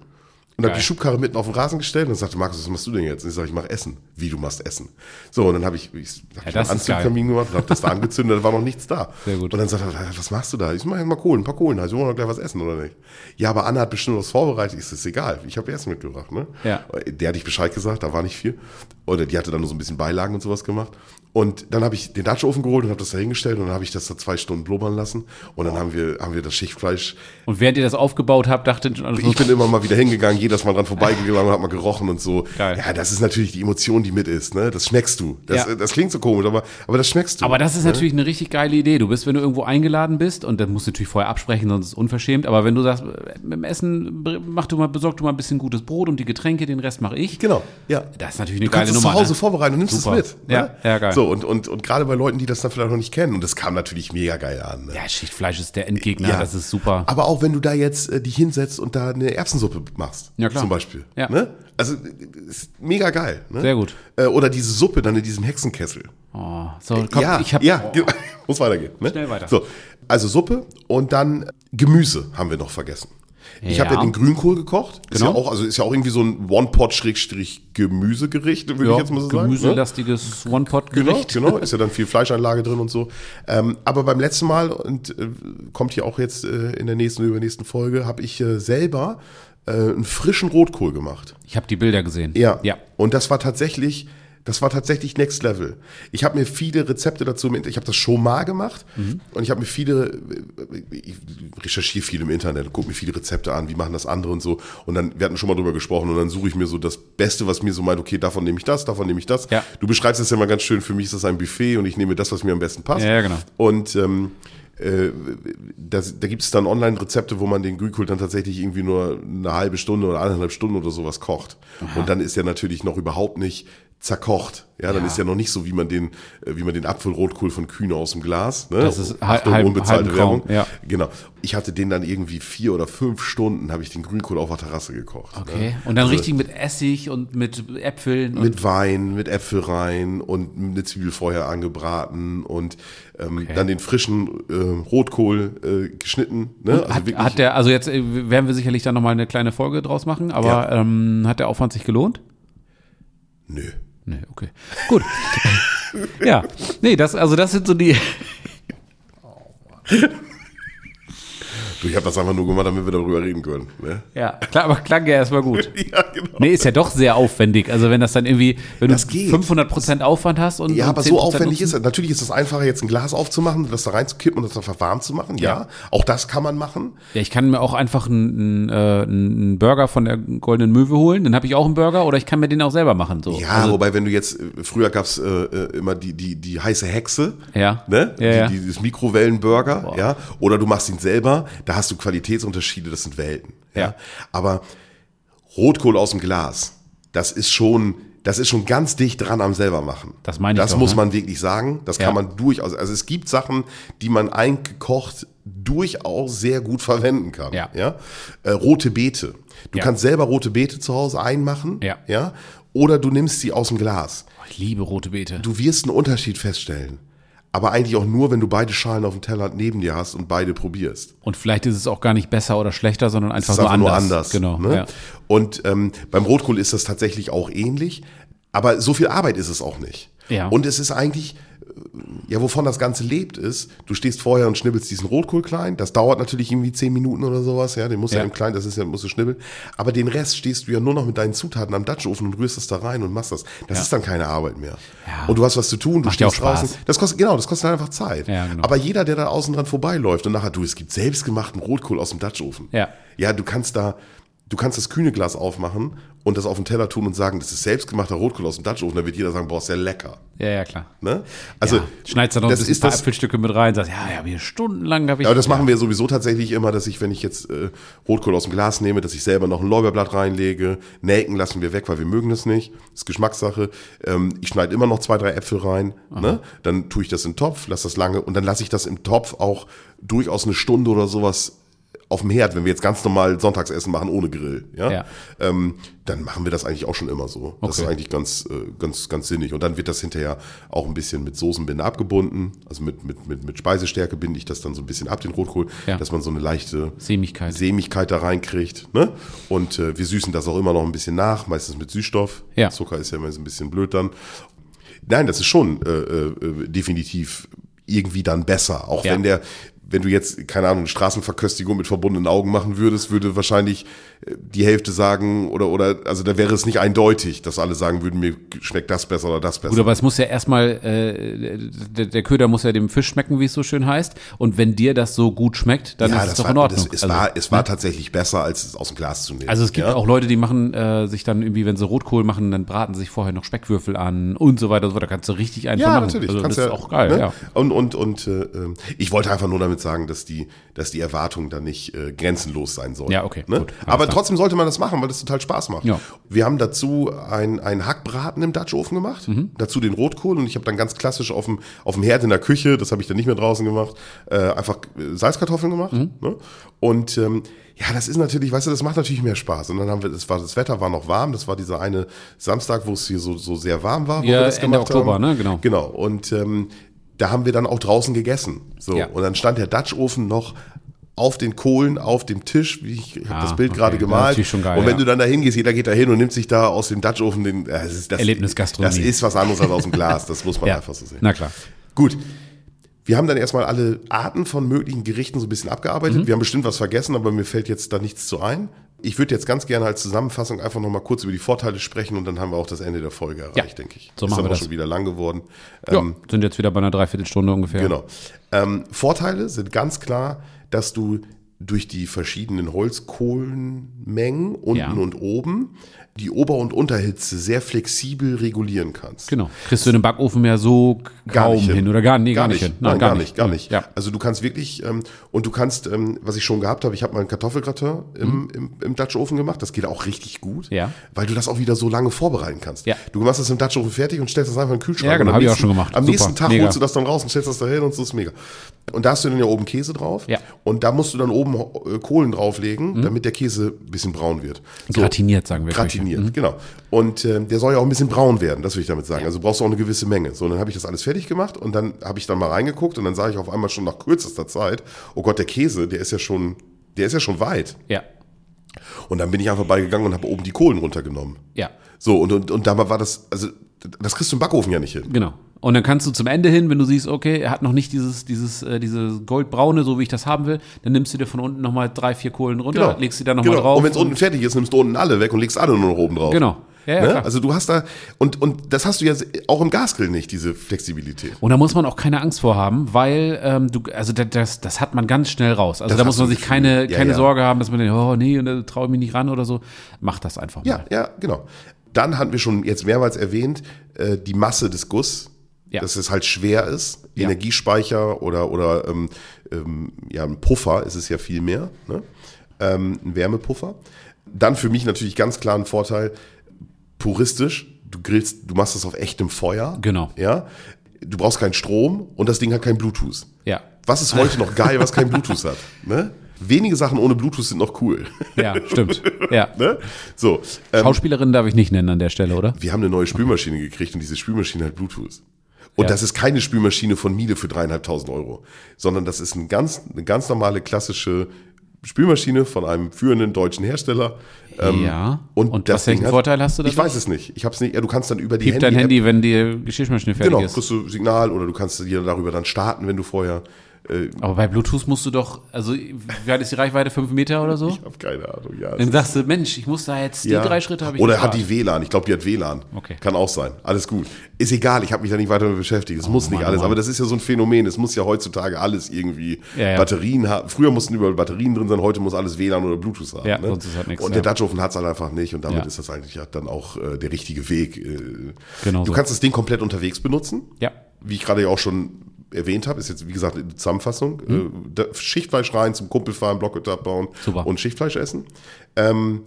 Und habe die Schubkarre mitten auf den Rasen gestellt und sagte Markus, was machst du denn jetzt? Und ich sage, ich mache Essen. Wie, du machst Essen? So, und dann habe ich, ich, hab ist geil. Anzündkamin gemacht und habe das da angezündet, da war noch nichts da. Sehr gut. Und dann sagt er, was machst du da? Ich mache mal Kohlen, ein paar Kohlen. Also, wollen wir noch gleich was essen, oder nicht? Ja, aber Anna hat bestimmt was vorbereitet. Ist das egal. Ich habe Essen mitgebracht, ne? Ja. Der hatte ich Bescheid gesagt, da war nicht viel. Oder die hatte dann nur so ein bisschen Beilagen und sowas gemacht. Und dann habe ich den Dutch-Ofen geholt und habe das da hingestellt und dann habe ich das da zwei Stunden blubbern lassen. Und dann haben wir, haben wir das Schichtfleisch Und während ihr das aufgebaut habt, dachte also, ich bin immer mal wieder hingegangen, jedes Mal dran vorbeigegangen und hab mal gerochen und so. Geil. Ja, das ist natürlich die Emotion, die mit ist, ne? Das schmeckst du. Das, Ja. das klingt so komisch, aber, aber das schmeckst du. Aber das ist natürlich eine richtig geile Idee. Du bist, wenn du irgendwo eingeladen bist, und dann musst du natürlich vorher absprechen, sonst ist es unverschämt. Aber wenn du sagst, mit dem Essen mach du mal, besorg du mal ein bisschen gutes Brot und die Getränke, den Rest mache ich. Genau, ja. Das ist natürlich eine Du kannst geile zu Nummer, Hause ne? vorbereiten und nimmst Super. es mit. Ja, ne? ja, geil. So, und, und, und gerade bei Leuten, die das dann vielleicht noch nicht kennen, und das kam natürlich mega geil an. Ne? Ja, Schichtfleisch ist der Endgegner, das ist super. Aber auch wenn du da jetzt äh, dich hinsetzt und da eine Erbsensuppe machst, Ja, klar. zum Beispiel. Ja. Ne? Also äh, ist mega geil. Ne? Sehr gut. Äh, oder diese Suppe dann in diesem Hexenkessel. Oh, so, komm, ja, ich hab, ja, ge- muss weitergehen. Ne? Schnell weiter. So, also Suppe und dann Gemüse haben wir noch vergessen. Ich habe ja Ja. den Grünkohl gekocht. Ist Genau. ja auch, also ist ja auch irgendwie so ein One-Pot-Gemüsegericht, würde ich ja, jetzt mal so sagen. Ne? gemüselastiges Genau, One-Pot-Gericht. genau, ist ja dann viel Fleischanlage drin und so. Ähm, aber beim letzten Mal, und äh, kommt hier auch jetzt äh, in der nächsten oder übernächsten Folge, habe ich äh, selber äh, einen frischen Rotkohl gemacht. Ich habe die Bilder gesehen. Ja. Ja. Und das war tatsächlich, das war tatsächlich Next Level. Ich habe mir viele Rezepte dazu, im- ich habe das schon mal gemacht Mhm. und ich habe mir viele, ich recherchiere viel im Internet gucke mir viele Rezepte an, wie machen das andere und so. Und dann, wir hatten schon mal drüber gesprochen und dann suche ich mir so das Beste, was mir so meint, okay, davon nehme ich das, davon nehme ich das. Ja. Du beschreibst es ja mal ganz schön, für mich ist das ein Buffet und ich nehme das, was mir am besten passt. Ja, ja, genau. Und ähm, äh, das, da gibt es dann Online-Rezepte, wo man den Grünkohl dann tatsächlich irgendwie nur eine halbe Stunde oder eineinhalb Stunden oder sowas kocht. Und dann ist er natürlich noch überhaupt nicht zerkocht. Ja, dann Ja. ist ja noch nicht so, wie man den, äh, wie man den Apfelrotkohl von Kühne aus dem Glas. Ne? Das ist Achtung, halb- unbezahlte Werbung. ja. Genau. Ich hatte den dann irgendwie vier oder fünf Stunden, habe ich den Grünkohl auf der Terrasse gekocht. Okay. Ne? Und dann Also richtig mit Essig und mit Äpfeln. und mit Wein, mit Äpfel rein und eine Zwiebel vorher angebraten und ähm, dann den frischen äh, Rotkohl äh, geschnitten. Ne? hat, hat der, also jetzt äh, werden wir sicherlich dann nochmal eine kleine Folge draus machen, aber ähm, hat der Aufwand sich gelohnt? Nö. Nee, okay. Gut. ja. Nee, das, also das sind so die. Du, ich habe das einfach nur gemacht, damit wir darüber reden können. Ne? Ja, klar, aber klang ja erstmal gut. Ja, genau. Nee, ist ja doch sehr aufwendig. Also wenn das dann irgendwie, wenn Das du geht. 500% Aufwand hast und Ja, und aber so 10% aufwendig Nutzen- ist es. Natürlich ist es einfacher, jetzt ein Glas aufzumachen, das da reinzukippen und das dann warm zu machen. Ja, Ja. auch das kann man machen. Ja, ich kann mir auch einfach einen, einen, äh, Burger von der Goldenen Möwe holen, dann habe ich auch einen Burger oder ich kann mir den auch selber machen. So. Ja, also, wobei, wenn du jetzt, äh, früher gab's äh, äh, immer die, die, die heiße Hexe, Ja. ne? Ja, ja. Die, dieses Mikrowellenburger, ja. Oder du machst ihn selber, da hast du Qualitätsunterschiede, das sind Welten. Ja. Ja. Aber Rotkohl aus dem Glas, das ist schon, das ist schon ganz dicht dran am selber machen. Das meine ich Das doch, muss ne? man wirklich sagen. Das Ja. kann man durchaus, also es gibt Sachen, die man eingekocht durchaus sehr gut verwenden kann. Ja. ja? Äh, rote Beete. Du Ja. kannst selber rote Beete zu Hause einmachen. Ja. ja. Oder du nimmst sie aus dem Glas. ich liebe rote Beete. Du wirst einen Unterschied feststellen. Aber eigentlich auch nur, wenn du beide Schalen auf dem Teller neben dir hast und beide probierst. Und vielleicht ist es auch gar nicht besser oder schlechter, sondern einfach, Das ist nur, einfach anders. nur anders. Genau. Ne? Ja. Und ähm, beim Rotkohl ist das tatsächlich auch ähnlich. Aber so viel Arbeit ist es auch nicht. Ja. Und es ist eigentlich, ja, wovon das Ganze lebt, ist, du stehst vorher und schnibbelst diesen Rotkohl klein. Das dauert natürlich irgendwie zehn Minuten oder sowas, ja. Den musst du ja, Ja. im Kleinen, das ist ja, musst du schnibbeln. Aber den Rest stehst du ja nur noch mit deinen Zutaten am Dutchofen und rührst das da rein und machst das. Das Ja. ist dann keine Arbeit mehr. Ja. Und du hast was zu tun, du Macht stehst draußen. Das kostet, genau, das kostet einfach Zeit. Ja, genau. Aber jeder, der da außen dran vorbeiläuft und nachher, du, es gibt selbstgemachten Rotkohl aus dem Dutchofen. Ja. Ja, du kannst da, du kannst das kühne Glas aufmachen und das auf den Teller tun und sagen, das ist selbstgemachter Rotkohl aus dem Dutchofen. Da wird jeder sagen, boah, ist ja lecker. ja, ja, klar. Ne? Also, ja. Schneidest da noch ein das ist paar das, Äpfelstücke mit rein, sagst, ja, ja, wir stundenlang habe ich. aber das machen wir sowieso tatsächlich immer, dass ich, wenn ich jetzt äh, Rotkohl aus dem Glas nehme, dass ich selber noch ein Lorbeerblatt reinlege. Nelken lassen wir weg, weil wir mögen das nicht. Das ist Geschmackssache. Ähm, ich schneide immer noch zwei, drei Äpfel rein. Ne? Dann tue ich das in den Topf, lasse das lange und dann lasse ich das im Topf auch durchaus eine Stunde oder sowas auf dem Herd, wenn wir jetzt ganz normal Sonntagsessen machen ohne Grill, ja, Ja. Ähm, dann machen wir das eigentlich auch schon immer so. Das Okay. ist eigentlich ganz, äh, ganz, ganz sinnig. Und dann wird das hinterher auch ein bisschen mit Soßenbinde abgebunden. Also mit, mit, mit, mit Speisestärke binde ich das dann so ein bisschen ab, den Rotkohl, Ja. dass man so eine leichte Sämigkeit. Sämigkeit da reinkriegt. Ne? Und äh, wir süßen das auch immer noch ein bisschen nach, meistens mit Süßstoff. Ja. Zucker ist ja immer so ein bisschen blöd dann. Nein, das ist schon äh, äh, definitiv irgendwie dann besser. Auch Ja. wenn der, wenn du jetzt, keine Ahnung, Straßenverköstigung mit verbundenen Augen machen würdest, würde wahrscheinlich äh, die Hälfte sagen, oder, oder, also da wäre es nicht eindeutig, dass alle sagen würden, mir schmeckt das besser oder das besser. Gut, aber es muss ja erstmal, äh, der, der Köder muss ja dem Fisch schmecken, wie es so schön heißt. Und wenn dir das so gut schmeckt, dann ist es doch war, in Ordnung. Das, es, Also, war, es war tatsächlich besser, als es aus dem Glas zu nehmen. Also es gibt ja? auch Leute, die machen äh, sich dann irgendwie, wenn sie Rotkohl machen, dann braten sie sich vorher noch Speckwürfel an und so weiter und so weiter. Da kannst du richtig einfach Ja, machen. natürlich. Also das ist ja, auch geil, ne? ja. Und, und, und äh, ähm, ich wollte einfach nur damit damit sagen, dass die, dass die Erwartung da nicht äh, grenzenlos sein soll. Ja, okay, Ne? gut, Aber klar. trotzdem sollte man das machen, weil das total Spaß macht. Ja. Wir haben dazu ein, ein Hackbraten im Dutch-Ofen gemacht, Mhm. dazu den Rotkohl und ich habe dann ganz klassisch auf dem, auf dem Herd in der Küche, das habe ich dann nicht mehr draußen gemacht, äh, einfach äh, Salzkartoffeln gemacht. Mhm. Ne? Und ähm, ja, das ist natürlich, weißt du, das macht natürlich mehr Spaß. Und dann haben wir, das war, das Wetter war noch warm, das war dieser eine Samstag, wo es hier so, so sehr warm war, wo Ja, wir das Ende gemacht Oktober, haben. ne? Genau. Genau. Und ähm, da haben wir dann auch draußen gegessen. So. Ja. Und dann stand der Dutch-Ofen noch auf den Kohlen, auf dem Tisch, wie ich habe Ah, das Bild okay. gerade gemalt. natürlich schon geil, und wenn ja. du dann da hingehst, jeder geht da hin und nimmt sich da aus dem Dutch-Ofen den äh, das ist, das, Erlebnisgastronomie. Das ist was anderes als aus dem Glas, das muss man Ja. einfach so sehen. Na klar. Gut. Wir haben dann erstmal alle Arten von möglichen Gerichten so ein bisschen abgearbeitet. Mhm. Wir haben bestimmt was vergessen, aber mir fällt jetzt da nichts zu ein. Ich würde jetzt ganz gerne als Zusammenfassung einfach nochmal kurz über die Vorteile sprechen und dann haben wir auch das Ende der Folge erreicht, Ja, denke ich. so ist machen wir das. schon wieder lang geworden. Ja, Ähm, sind jetzt wieder bei einer Dreiviertelstunde ungefähr. Genau. Ähm, Vorteile sind ganz klar, dass du durch die verschiedenen Holzkohlenmengen unten Ja. und oben die Ober- und Unterhitze sehr flexibel regulieren kannst. Genau. Kriegst du in den Backofen mehr so kaum hin. oder gar, nee, gar, nicht hin. Nein, gar, nicht, gar nicht. Ja. Also du kannst wirklich, ähm, und du kannst, ähm, was ich schon gehabt habe, ich habe mal einen Kartoffelgratin im, im, im Dutch-Ofen gemacht, das geht auch richtig gut, Mhm. Ja. weil du das auch wieder so lange vorbereiten kannst. Ja. Du machst das im Dutch-Ofen fertig und stellst das einfach in den Kühlschrank. Ja, genau, Und am hab ich auch schon gemacht. Am Super, nächsten Tag mega. holst du das dann raus und stellst das da hin und so ist mega. Und da hast du dann ja oben Käse drauf Ja. und da musst du dann oben äh, Kohlen drauflegen, damit der Käse ein bisschen braun wird. So. Gratiniert, sagen wir. Gratiniert, genau. Und ähm, der soll ja auch ein bisschen braun werden, das will ich damit sagen. Also brauchst du auch eine gewisse Menge. So, dann habe ich das alles fertig gemacht und dann habe ich dann mal reingeguckt und dann sah ich auf einmal schon nach kürzester Zeit, oh Gott, der Käse, der ist ja schon, der ist ja schon weit. Ja. Und dann bin ich einfach beigegangen und habe oben die Kohlen runtergenommen. Ja. So, und, und, und da war das, also das kriegst du im Backofen ja nicht hin. Genau. Und dann kannst du zum Ende hin, wenn du siehst, okay, er hat noch nicht dieses, dieses, äh, diese goldbraune, so wie ich das haben will, dann nimmst du dir von unten nochmal drei, vier Kohlen runter, legst sie dann nochmal genau. drauf. Und wenn es unten fertig ist, nimmst du unten alle weg und legst alle nur noch oben drauf. Genau. Ja, ja, ne? Also du hast da, und, und das hast du ja auch im Gasgrill nicht, diese Flexibilität. Und da muss man auch keine Angst vor haben, weil ähm, du, also das, das, hat man ganz schnell raus. Also Das da muss man sich keine, Ja, keine ja. Sorge haben, dass man denkt, oh nee, und da traue ich mich nicht ran oder so. Mach das einfach Ja, mal. ja, genau. Dann hatten wir schon jetzt mehrmals erwähnt, äh, die Masse des Guss, Ja. dass es halt schwer ist. Ja. Energiespeicher oder, oder ähm, ähm, ja, ein Puffer ist es ja viel mehr, ne? ähm, ein Wärmepuffer. Dann für mich natürlich ganz klar ein Vorteil, puristisch, du grillst, du machst das auf echtem Feuer. Genau. Ja. Du brauchst keinen Strom und das Ding hat kein Bluetooth. Ja. Was ist heute noch geil, was kein Bluetooth hat? Ne? Wenige Sachen ohne Bluetooth sind noch cool. Ja, stimmt. Ja. ne? So, ähm, Schauspielerin darf ich nicht nennen an der Stelle, oder? wir haben eine neue Spülmaschine gekriegt und diese Spülmaschine hat Bluetooth. Und Ja. das ist keine Spülmaschine von Miele für dreieinhalbtausend Euro, sondern das ist ein ganz, eine ganz normale klassische Spülmaschine von einem führenden deutschen Hersteller. Ähm, ja. Und, was welchen hat- Vorteil hast du Ich dadurch? weiß es nicht. Ich habe es nicht. Ja, du kannst dann über die Piept dein Handy-App- Handy, wenn die Geschirrmaschine fertig Genau, ist. kriegst du Signal oder du kannst dir darüber dann starten, wenn du vorher. Äh, Aber bei Bluetooth musst du doch, also wie weit ist die Reichweite? Fünf Meter oder so? ich habe keine Ahnung. Ja, Dann sagst du, Mensch, ich muss da jetzt, die Ja. drei Schritte habe ich Oder gefahren. hat die WLAN? Ich glaube, die hat WLAN. Okay. Kann auch sein. Alles gut. Ist egal, ich habe mich da nicht weiter damit beschäftigt. Es muss Mann, nicht oh alles. Mann. Aber das ist ja so ein Phänomen. Es muss ja heutzutage alles irgendwie Ja, ja. Batterien haben. Früher mussten überall Batterien drin sein, heute muss alles WLAN oder Bluetooth haben. Ja, ne? sonst ist halt nichts, Und der Dutch-Ofen hat es halt einfach nicht. Und damit ist das eigentlich ja dann auch äh, der richtige Weg. Äh, Genau du so. kannst das Ding komplett unterwegs benutzen. Ja. Wie ich gerade ja auch schon erwähnt habe, ist jetzt wie gesagt eine Zusammenfassung. Mhm. Äh, Schichtfleisch rein, zum Kumpel fahren, Blockhütte abbauen Super. und Schichtfleisch essen. Ähm,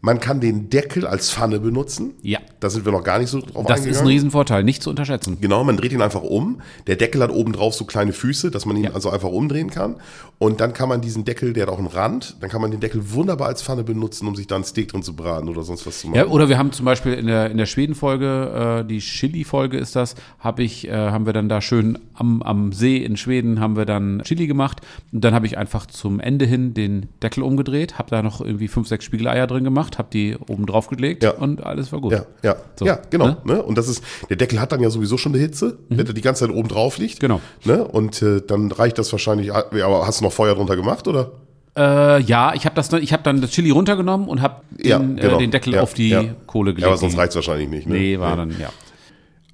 man kann den Deckel als Pfanne benutzen. Ja. Da sind wir noch gar nicht so drauf Das ist ein Riesenvorteil, nicht zu unterschätzen. Genau, man dreht ihn einfach um. Der Deckel hat oben drauf so kleine Füße, dass man ihn Ja. also einfach umdrehen kann. Und dann kann man diesen Deckel, der hat auch einen Rand, dann kann man den Deckel wunderbar als Pfanne benutzen, um sich da einen Steak drin zu braten oder sonst was zu machen. Ja, oder wir haben zum Beispiel in der, in der Schweden-Folge, äh, die Chili-Folge ist das, hab ich, äh, haben wir dann da schön am, am See in Schweden haben wir dann Chili gemacht. Und dann habe ich einfach zum Ende hin den Deckel umgedreht, habe da noch irgendwie fünf, sechs Spiegeleier drin gemacht, habe die oben drauf gelegt Ja. und alles war gut. Ja, ja, So, ja, genau. ne? Ne? Und das ist, der Deckel hat dann ja sowieso schon eine Hitze, wenn der die ganze Zeit oben drauf liegt. Genau. Ne? Und äh, dann reicht das wahrscheinlich. Ja, Aber hast du noch Feuer drunter gemacht, oder? Äh, ja, ich habe das, dann- ich habe dann das Chili runtergenommen und habe den, Ja, genau. äh, den Deckel Ja, auf die ja. Kohle gelegt. Ja, aber sonst reicht es wahrscheinlich nicht. Ne? Nee, war dann, ja.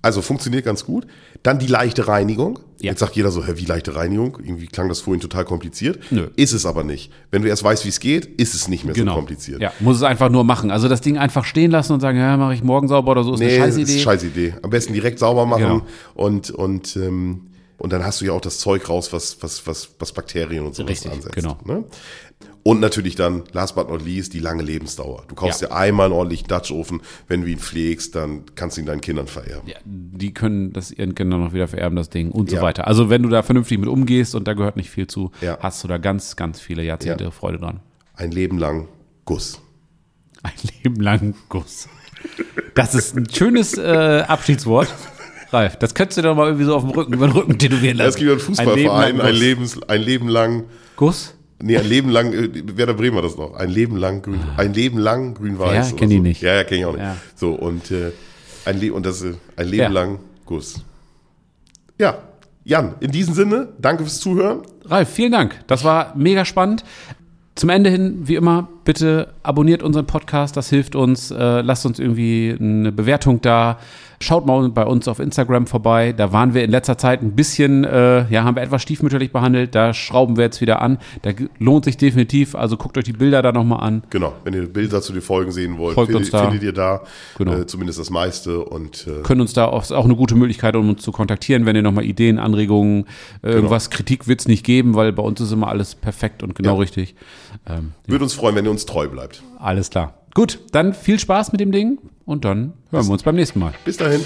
Also funktioniert ganz gut. Dann die leichte Reinigung. Ja. Jetzt sagt jeder so, hä, wie leichte Reinigung? Irgendwie klang das vorhin total kompliziert. Nö. Ist es aber nicht. Wenn du erst weißt, wie es geht, ist es nicht mehr Genau. so kompliziert. Ja, muss es einfach nur machen. Also das Ding einfach stehen lassen und sagen, ja, mache ich morgen sauber oder so, ist Nee, eine das Scheißidee. ist eine Scheißidee. Am besten direkt sauber machen Genau. und, und, ähm, Und dann hast du ja auch das Zeug raus, was, was, was, was Bakterien und sowas Richtig, ansetzt. genau. Ne? Und natürlich dann, last but not least, die lange Lebensdauer. Du kaufst Ja. dir einmal einen ordentlichen Dutch-Ofen, wenn du ihn pflegst, dann kannst du ihn deinen Kindern vererben. Ja, die können das ihren Kindern noch wieder vererben, das Ding und so Ja. weiter. Also wenn du da vernünftig mit umgehst und da gehört nicht viel zu, Ja. hast du da ganz, ganz viele Jahrzehnte Ja. Freude dran. Ein Leben lang Guss. Ein Leben lang Guss. Das ist ein schönes äh, Abschiedswort. Ralf, das könntest du doch mal irgendwie so auf dem Rücken, über den Rücken tätowieren lassen. Es gibt einen Fußballverein, Ein ein, Leben lang Lebens, ein Leben lang, Guss. nee, ein Leben lang, äh, Werder Bremen hat das noch, ein Leben lang grün, ein Leben lang grün-weiß. Ja, oder kenn ich so. nicht. Ja, ja, kenn ich auch nicht. Ja. So, und äh, ein, Le und das, äh, ein Leben Ja. lang Guss. Ja, Jan, in diesem Sinne, danke fürs Zuhören. Ralf, vielen Dank. Das war mega spannend. Zum Ende hin, wie immer, bitte abonniert unseren Podcast, das hilft uns. Äh, lasst uns irgendwie eine Bewertung da. Schaut mal bei uns auf Instagram vorbei. Da waren wir in letzter Zeit ein bisschen, äh, ja, haben wir etwas stiefmütterlich behandelt. Da schrauben wir jetzt wieder an. Da lohnt sich definitiv. Also guckt euch die Bilder da nochmal an. Genau, wenn ihr Bilder zu den Folgen sehen wollt, Folgt uns findet, da. findet ihr da Genau. äh, zumindest das meiste. Und äh, Können uns da auch, ist auch eine gute Möglichkeit, um uns zu kontaktieren, wenn ihr nochmal Ideen, Anregungen, äh, irgendwas, Kritik wird es nicht geben, weil bei uns ist immer alles perfekt und genau Ja. richtig. Ähm, würde uns freuen, wenn ihr uns treu bleibt. alles klar. Gut, dann viel Spaß mit dem Ding und dann hören wir uns beim nächsten Mal. Bis dahin.